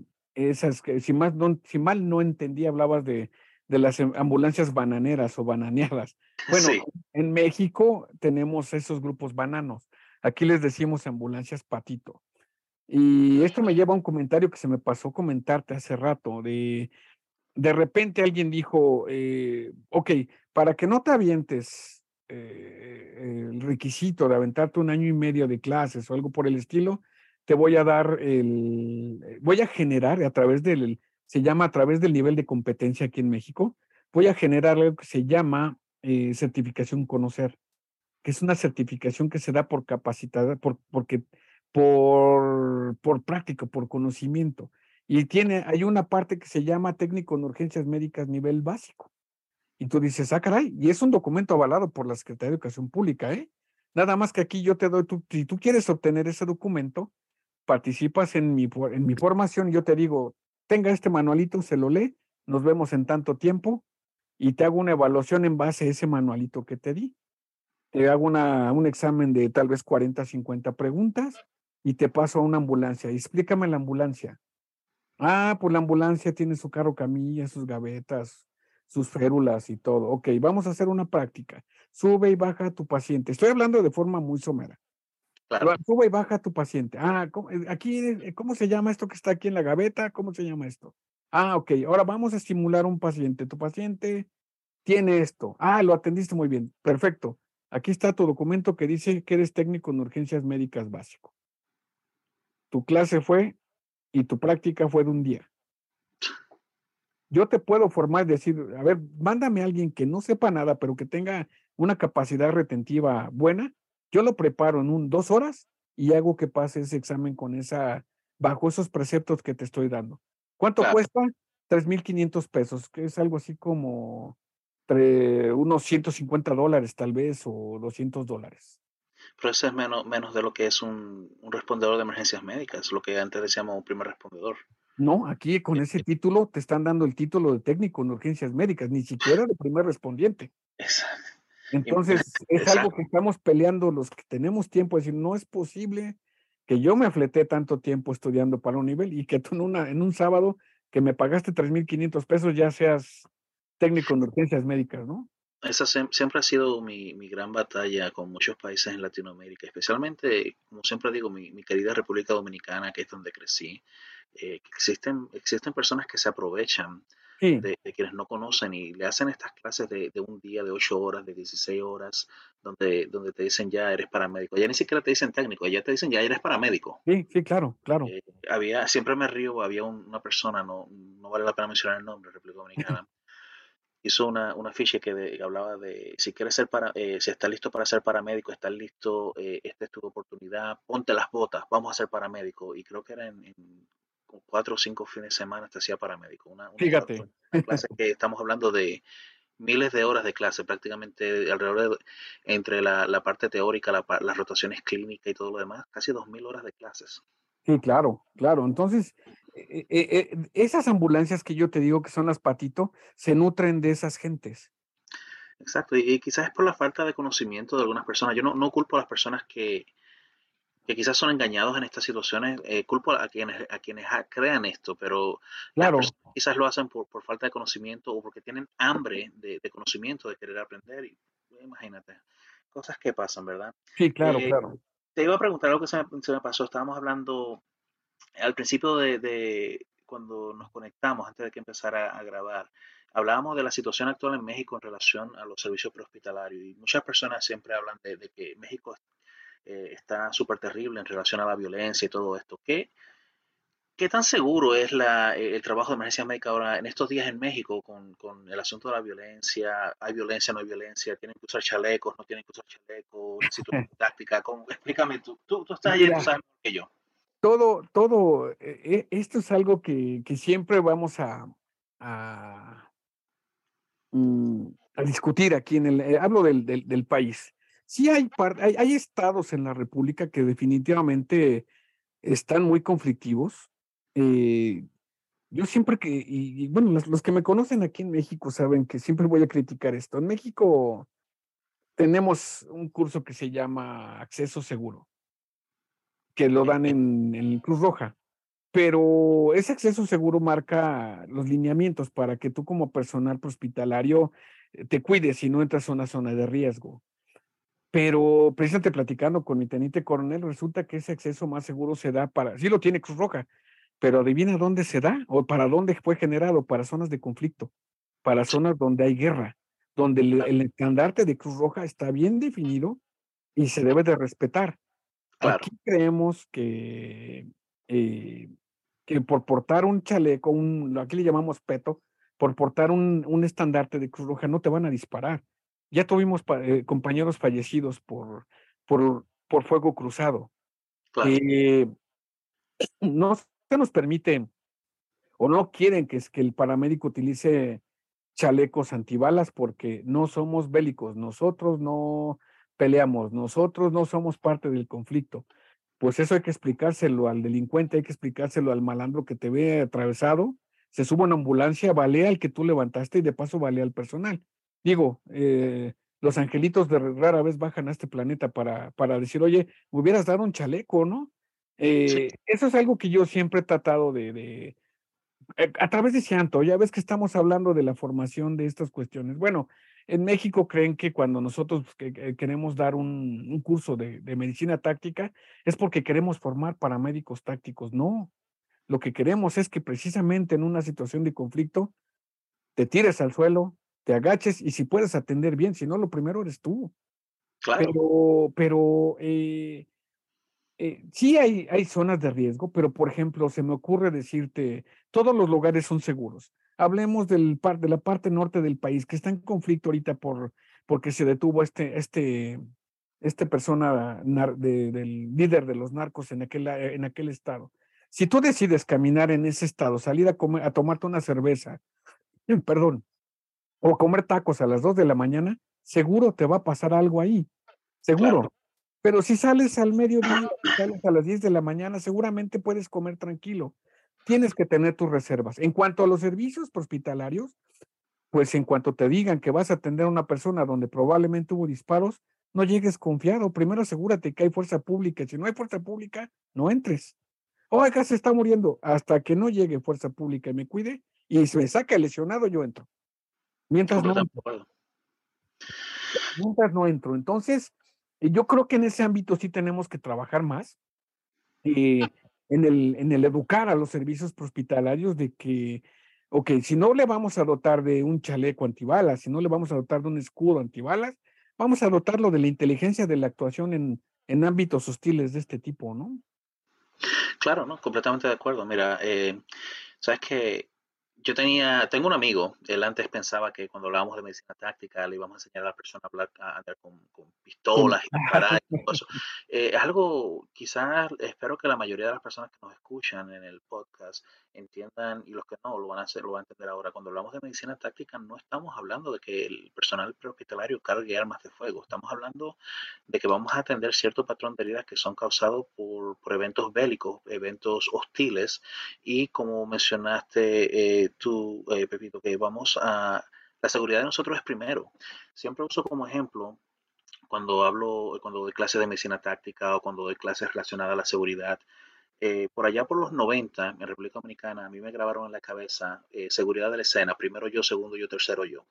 esas que, si, más no, si mal no entendí, hablabas de, de las ambulancias bananeras o bananeadas. Bueno, sí. en México tenemos esos grupos bananos. Aquí les decimos ambulancias patito. Y esto me lleva a un comentario que se me pasó comentarte hace rato, de, de repente alguien dijo, eh, ok, para que no te avientes eh, el requisito de aventarte un año y medio de clases o algo por el estilo, te voy a dar el, eh, voy a generar a través del, se llama a través del nivel de competencia aquí en México, voy a generar algo que se llama eh, certificación conocer, que es una certificación que se da por capacidad, por, porque, por, por práctica, por conocimiento. Y tiene, hay una parte que se llama técnico en urgencias médicas nivel básico. Y tú dices, ah, caray, y es un documento avalado por la Secretaría de Educación Pública, ¿eh? Nada más que aquí yo te doy, si tú quieres obtener ese documento, participas en mi, en mi formación yo te digo, tenga este manualito, se lo lee, nos vemos en tanto tiempo y te hago una evaluación en base a ese manualito que te di. Te hago una, un examen de tal vez 40, 50 preguntas y te paso a una ambulancia. explícame la ambulancia. Ah, pues la ambulancia tiene su carro camilla, sus gavetas, sus férulas y todo. Ok, vamos a hacer una práctica. Sube y baja tu paciente. Estoy hablando de forma muy somera. Claro. Sube y baja a tu paciente. Ah, eh, aquí, eh, ¿cómo se llama esto que está aquí en la gaveta? ¿Cómo se llama esto? Ah, ok. Ahora vamos a estimular un paciente. Tu paciente tiene esto. Ah, lo atendiste muy bien. Perfecto. Aquí está tu documento que dice que eres técnico en urgencias médicas básico. Tu clase fue y tu práctica fue de un día yo te puedo formar decir, a ver, mándame a alguien que no sepa nada, pero que tenga una capacidad retentiva buena. Yo lo preparo en un dos horas y hago que pase ese examen con esa, bajo esos preceptos que te estoy dando. ¿Cuánto claro. cuesta? 3.500 pesos, que es algo así como entre unos 150 dólares tal vez o 200 dólares. Pero eso es menos, menos de lo que es un, un respondedor de emergencias médicas, lo que antes decíamos un primer respondedor. No, aquí con ese título te están dando el título de técnico en urgencias médicas, ni siquiera de primer respondiente. Exacto. Entonces, es algo que estamos peleando los que tenemos tiempo, es decir, no es posible que yo me afleté tanto tiempo estudiando para un nivel y que tú en, una, en un sábado que me pagaste 3.500 pesos ya seas técnico en urgencias médicas, ¿no? Esa siempre ha sido mi, mi, gran batalla con muchos países en Latinoamérica, especialmente, como siempre digo, mi, mi querida República Dominicana, que es donde crecí eh, existen, existen personas que se aprovechan sí. de, de, quienes no conocen y le hacen estas clases de, de, un día, de 8 horas, de 16 horas, donde, donde te dicen ya eres paramédico. Ya ni siquiera te dicen técnico, ya te dicen ya eres paramédico. Sí, sí, claro, claro. Eh, había, siempre me río, había un, una persona, no, no vale la pena mencionar el nombre, República Dominicana. hizo una, una ficha que, de, que, hablaba de si quieres ser para, eh, si estás listo para ser paramédico, estás listo, eh, esta es tu oportunidad, ponte las botas, vamos a ser paramédico. Y creo que era en, en cuatro o cinco fines de semana te hacía paramédico. Una, una Fíjate. Una clase que estamos hablando de miles de horas de clase, prácticamente alrededor de, entre la, la parte teórica, la, las rotaciones clínicas y todo lo demás, casi dos mil horas de clases. Sí, claro, claro. Entonces, eh, eh, eh, esas ambulancias que yo te digo que son las patito, se nutren de esas gentes. Exacto, y, y, quizás es por la falta de conocimiento de algunas personas. Yo no, no culpo a las personas que, que quizás son engañados en estas situaciones, eh, culpo a quienes, a quienes crean esto, pero claro. quizás lo hacen por, por, falta de conocimiento o porque tienen hambre de, de conocimiento, de querer aprender. Y, imagínate, cosas que pasan, ¿verdad? Sí, claro, eh, claro. Te iba a preguntar algo que se me, se me pasó. Estábamos hablando al principio de, de, cuando nos conectamos, antes de que empezara a grabar, hablábamos de la situación actual en México en relación a los servicios prehospitalarios. Y muchas personas siempre hablan de, de que México eh, está súper terrible en relación a la violencia y todo esto. ¿Qué, ¿Qué tan seguro es la, eh, el trabajo de emergencia médica ahora en estos días en México con, con, el asunto de la violencia? ¿Hay violencia, no hay violencia? ¿Tienen que usar chalecos, no tienen que usar chalecos? ¿Necesito <laughs> táctica? ¿Cómo? Explícame tú. Tú, tú estás allí, tú sabes mejor que yo. Todo, todo, eh, esto es algo que, que siempre vamos a, a, mm, a, discutir aquí en el, eh, hablo del, del, del país. Sí hay, hay, hay estados en la República que definitivamente están muy conflictivos, eh, yo siempre que, y, bueno, los, que me conocen aquí en México saben que siempre voy a criticar esto. En México tenemos un curso que se llama Acceso Seguro, que lo dan en, en Cruz Roja, pero ese acceso seguro marca los lineamientos para que tú como personal hospitalario eh, te cuides y no entras a una zona de riesgo. Pero precisamente platicando con mi teniente coronel, resulta que ese acceso más seguro se da para, sí lo tiene Cruz Roja, pero adivina dónde se da o para dónde fue generado, para zonas de conflicto, para zonas donde hay guerra, donde el, estandarte de Cruz Roja está bien definido y se debe de respetar. Aquí creemos que, eh, que por portar un chaleco, un, aquí le llamamos peto, por portar un, un estandarte de Cruz Roja no te van a disparar. Ya tuvimos eh, compañeros fallecidos por, por, por fuego cruzado. Eh, <clears throat> no nos permiten o no quieren que, que el paramédico utilice chalecos antibalas porque no somos bélicos, nosotros no peleamos, nosotros no somos parte del conflicto. Pues eso hay que explicárselo al delincuente, hay que explicárselo al malandro que te ve atravesado, se sube a una ambulancia, balea al que tú levantaste y de paso balea al personal. Digo, eh, los angelitos de rara vez bajan a este planeta para, para decir, oye, me hubieras dado un chaleco, ¿no? Eh, eso es algo que yo siempre he tratado de, eh, a través de Cianto, ya ves que estamos hablando de la formación de estas cuestiones. Bueno, en México creen que cuando nosotros queremos dar un, curso de, medicina táctica es porque queremos formar paramédicos tácticos. No, lo que queremos es que precisamente en una situación de conflicto te tires al suelo, te agaches y si puedes atender bien, si no, lo primero eres tú. Claro. Pero, pero eh, eh, sí hay, hay zonas de riesgo, pero por ejemplo, se me ocurre decirte, todos los lugares son seguros. Hablemos del de la parte norte del país, que está en conflicto ahorita por, porque se detuvo este, este, este persona del líder de los narcos en aquel, en aquel estado. Si tú decides caminar en ese estado, salir a, comer, a tomarte una cerveza, <clears throat> perdón, o comer tacos a las dos de la mañana, seguro te va a pasar algo ahí. Seguro. Pero si sales al mediodía, sales a las 10 de la mañana, seguramente puedes comer tranquilo. Tienes que tener tus reservas. En cuanto a los servicios hospitalarios, pues en cuanto te digan que vas a atender a una persona donde probablemente hubo disparos, no llegues confiado. Primero asegúrate que hay fuerza pública. Si no hay fuerza pública, no entres. Oiga, se está muriendo. Hasta que no llegue fuerza pública y me cuide y se me saca lesionado, yo entro. Mientras no entro. Mientras no entro. Entonces, yo creo que en ese ámbito sí tenemos que trabajar más, eh, en, el, en el educar a los servicios hospitalarios de que, ok, si no le vamos a dotar de un chaleco antibalas, si no le vamos a dotar de un escudo antibalas, vamos a dotarlo de la inteligencia de la actuación en, en ámbitos hostiles de este tipo, ¿no? Claro, no, completamente de acuerdo. Mira, eh, sabes que yo tenía, tengo un amigo, él antes pensaba que cuando hablábamos de medicina táctica le íbamos a enseñar a la persona a, hablar, a andar con, con pistolas y disparar y todo eso. Eh, es algo, quizás, espero que la mayoría de las personas que nos escuchan en el podcast entiendan y los que no lo van a hacer, lo van a entender ahora. Cuando hablamos de medicina táctica no estamos hablando de que el personal prehospitalario cargue armas de fuego, estamos hablando de que vamos a atender cierto patrón de heridas que son causados por, por eventos bélicos, eventos hostiles y como mencionaste eh, tú, eh, Pepito, que vamos a... La seguridad de nosotros es primero. Siempre uso como ejemplo cuando hablo, cuando doy clases de medicina táctica o cuando doy clases relacionadas a la seguridad, eh, por allá por los 90, en República Dominicana, a mí me grabaron en la cabeza eh, seguridad de la escena, primero yo, segundo yo, tercero yo.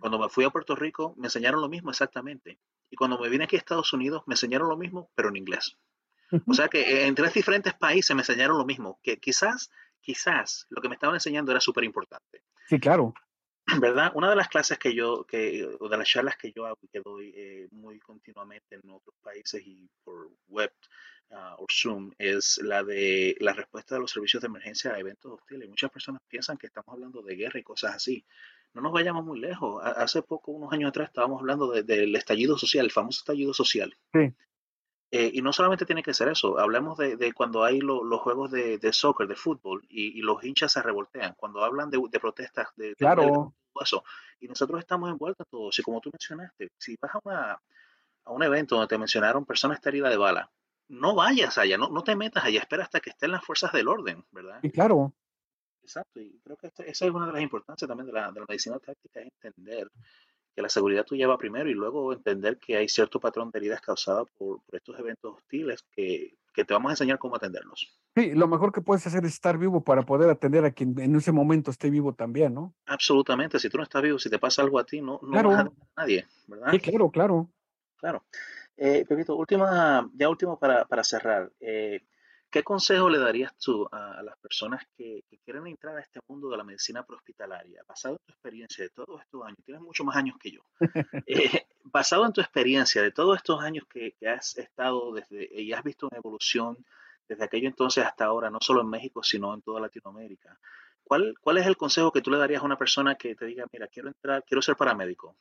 Cuando me fui a Puerto Rico, me enseñaron lo mismo exactamente. Y cuando me vine aquí a Estados Unidos, me enseñaron lo mismo, pero en inglés. O sea que eh, en tres diferentes países me enseñaron lo mismo, que quizás, quizás lo que me estaban enseñando era súper importante. Sí, claro. ¿verdad? Una de las clases que yo, que, o de las charlas que yo hago y que doy eh, muy continuamente en otros países y por web uh, o Zoom es la de la respuesta de los servicios de emergencia a eventos hostiles. Muchas personas piensan que estamos hablando de guerra y cosas así. No nos vayamos muy lejos. Hace poco, unos años atrás, estábamos hablando del estallido social, el famoso estallido social. Sí. Eh, y no solamente tiene que ser eso, hablemos de, de cuando hay los juegos de, de, soccer, de fútbol, y, y, los hinchas se revoltean, cuando hablan de, de protestas, de, claro. eso, y nosotros estamos envueltos en todo. Si como tú mencionaste, si vas a, una, a un evento donde te mencionaron personas heridas de bala, no vayas allá, no, no te metas allá, espera hasta que estén las fuerzas del orden, ¿verdad? Y claro. Exacto, y creo que este, esa es una de las importancias también de la, de la medicina táctica, es entender que la seguridad tú lleva primero y luego entender que hay cierto patrón de heridas causadas por, por estos eventos hostiles que, que, te vamos a enseñar cómo atenderlos. Sí, lo mejor que puedes hacer es estar vivo para poder atender a quien en ese momento esté vivo también, ¿no? Absolutamente, si tú no estás vivo, si te pasa algo a ti, no, no claro. vas a a nadie, ¿verdad? Sí, claro, claro. Claro. Eh, Pepito, última, ya último para, para cerrar. Eh, ¿Qué consejo le darías tú a, a las personas que, que, quieren entrar a este mundo de la medicina prehospitalaria? Basado en tu experiencia de todos estos años, tienes mucho más años que yo. <laughs> eh, basado en tu experiencia de todos estos años que, que, has estado desde y has visto una evolución desde aquello entonces hasta ahora, no solo en México, sino en toda Latinoamérica. ¿Cuál, ¿Cuál es el consejo que tú le darías a una persona que te diga, mira, quiero entrar, quiero ser paramédico?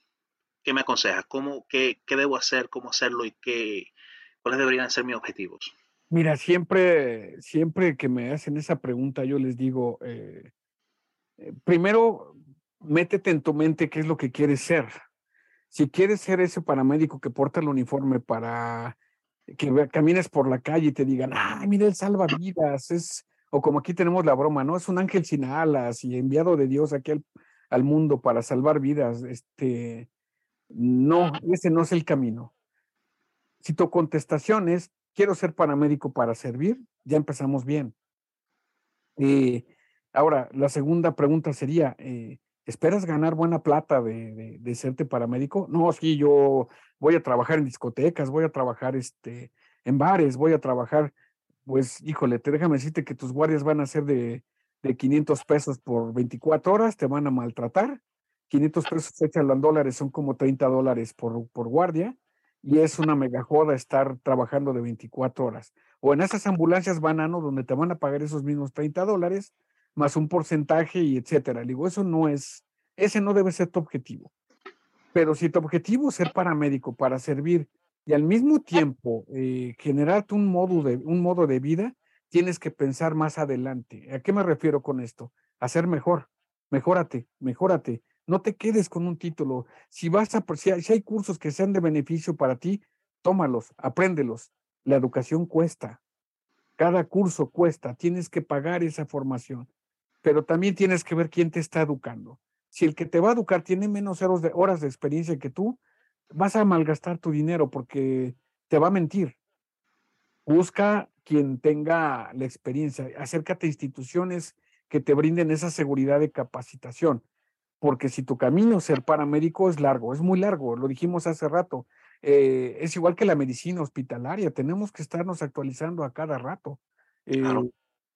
¿Qué me aconsejas? ¿Cómo, qué, qué debo hacer? ¿Cómo hacerlo? ¿Y qué, cuáles deberían ser mis objetivos? Mira, siempre, siempre que me hacen esa pregunta, yo les digo, eh, eh, primero, métete en tu mente qué es lo que quieres ser. Si quieres ser ese paramédico que porta el uniforme para que camines por la calle y te digan, ay, mira, él salva vidas, es, o como aquí tenemos la broma, ¿no? Es un ángel sin alas y enviado de Dios aquí al, al mundo para salvar vidas. Este, no, ese no es el camino. Si tu contestación es, quiero ser paramédico para servir, ya empezamos bien. Eh, ahora, la segunda pregunta sería, eh, ¿esperas ganar buena plata de, de, de, serte paramédico? No, sí, yo voy a trabajar en discotecas, voy a trabajar este, en bares, voy a trabajar, pues, híjole, te déjame decirte que tus guardias van a ser de, de 500 pesos por 24 horas, te van a maltratar. 500 pesos échalo en dólares, son como 30 dólares por, por guardia y es una mega joda estar trabajando de 24 horas. O en esas ambulancias banano donde te van a pagar esos mismos 30 dólares, más un porcentaje y etcétera. Digo, eso no es, ese no debe ser tu objetivo. Pero si tu objetivo es ser paramédico para servir y al mismo tiempo eh, generarte un modo, de, un modo de vida, tienes que pensar más adelante. ¿A qué me refiero con esto? A ser mejor. Mejórate, mejórate. No te quedes con un título. Si vas a, si hay, si hay cursos que sean de beneficio para ti, tómalos, apréndelos. La educación cuesta. Cada curso cuesta. Tienes que pagar esa formación. Pero también tienes que ver quién te está educando. Si el que te va a educar tiene menos horas de, horas de experiencia que tú, vas a malgastar tu dinero porque te va a mentir. Busca quien tenga la experiencia. Acércate a instituciones que te brinden esa seguridad de capacitación porque si tu camino ser paramédico es largo, es muy largo, lo dijimos hace rato, eh, es igual que la medicina hospitalaria, tenemos que estarnos actualizando a cada rato. Eh, claro.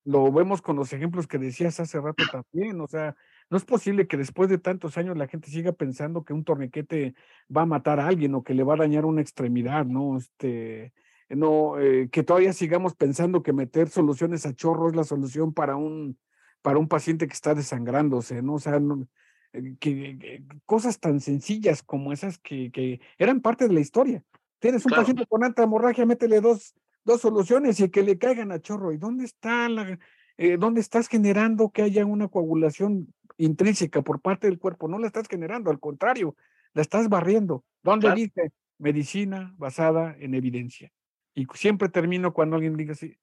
Lo vemos con los ejemplos que decías hace rato también, o sea, no es posible que después de tantos años la gente siga pensando que un torniquete va a matar a alguien o que le va a dañar una extremidad, ¿no? Este, no, eh, que todavía sigamos pensando que meter soluciones a chorro es la solución para un, para un paciente que está desangrándose, ¿no? O sea, no, que, que, cosas tan sencillas como esas que, que, eran parte de la historia. Tienes un claro. paciente con alta hemorragia, métele dos, dos soluciones y que le caigan a chorro. ¿Y dónde está la, eh, dónde estás generando que haya una coagulación intrínseca por parte del cuerpo? No la estás generando, al contrario, la estás barriendo. ¿Dónde claro. dice? Medicina basada en evidencia. Y siempre termino cuando alguien diga así,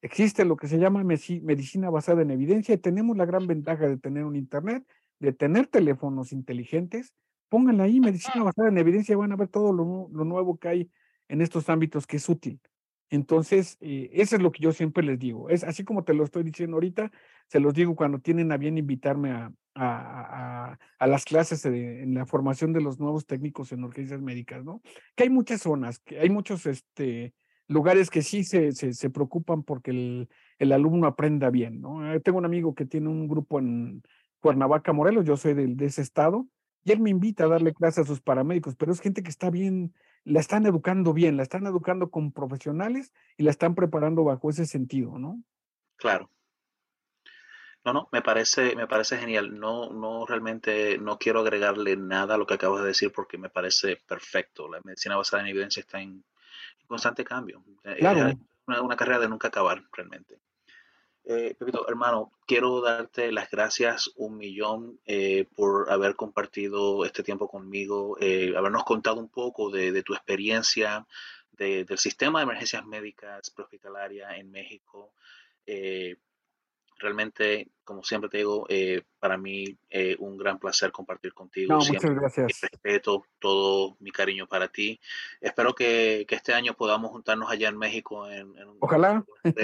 existe lo que se llama medicina basada en evidencia y tenemos la gran ventaja de tener un Internet de tener teléfonos inteligentes, pónganla ahí, medicina basada en evidencia, van a ver todo lo, lo nuevo que hay en estos ámbitos que es útil. Entonces, eh, eso es lo que yo siempre les digo. Es así como te lo estoy diciendo ahorita, se los digo cuando tienen a bien invitarme a, a, a, a las clases de, en la formación de los nuevos técnicos en urgencias médicas, ¿no? Que hay muchas zonas, que hay muchos este, lugares que sí se, se, se preocupan porque el, el, alumno aprenda bien, ¿no? Tengo un amigo que tiene un grupo en, Cuernavaca, Morelos, yo soy de ese estado, y él me invita a darle clases a sus paramédicos, pero es gente que está bien, la están educando bien, la están educando con profesionales y la están preparando bajo ese sentido, ¿no? Claro. No, no, me parece, me parece genial. No, no realmente no quiero agregarle nada a lo que acabas de decir porque me parece perfecto. La medicina basada en evidencia está en, constante cambio. Eh, claro. Es una, carrera de nunca acabar, realmente. Eh, Pepito, hermano, quiero darte las gracias un millón eh, por haber compartido este tiempo conmigo, eh, habernos contado un poco de, tu experiencia del sistema de emergencias médicas prehospitalaria en México. realmente, como siempre te digo, para mí un gran placer compartir contigo. No, muchas gracias. respeto, todo mi cariño para ti. Espero que, este año podamos juntarnos allá en México en, en un Ojalá <laughs>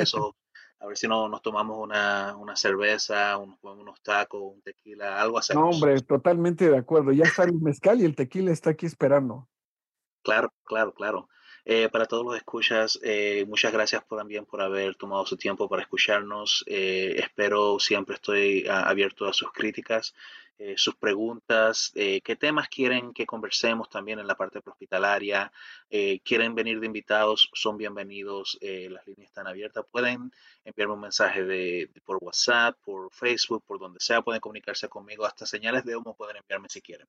a ver si no, nos tomamos una, cerveza, unos, unos tacos, un tequila, algo así. No, hombre, totalmente de acuerdo. Ya está el mezcal y el tequila está aquí esperando. Claro, claro, claro. Eh, para todos los escuchas, eh, muchas gracias por, también por haber tomado su tiempo para escucharnos. Eh, espero siempre estoy abierto a sus críticas eh, sus preguntas, eh, qué temas quieren que conversemos también en la parte hospitalaria, eh, quieren venir de invitados, son bienvenidos, las líneas están abiertas, pueden enviarme un mensaje de, por WhatsApp, por Facebook, por donde sea, pueden comunicarse conmigo, hasta señales de humo pueden enviarme si quieren.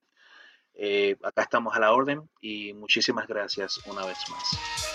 acá estamos a la orden y muchísimas gracias una vez más.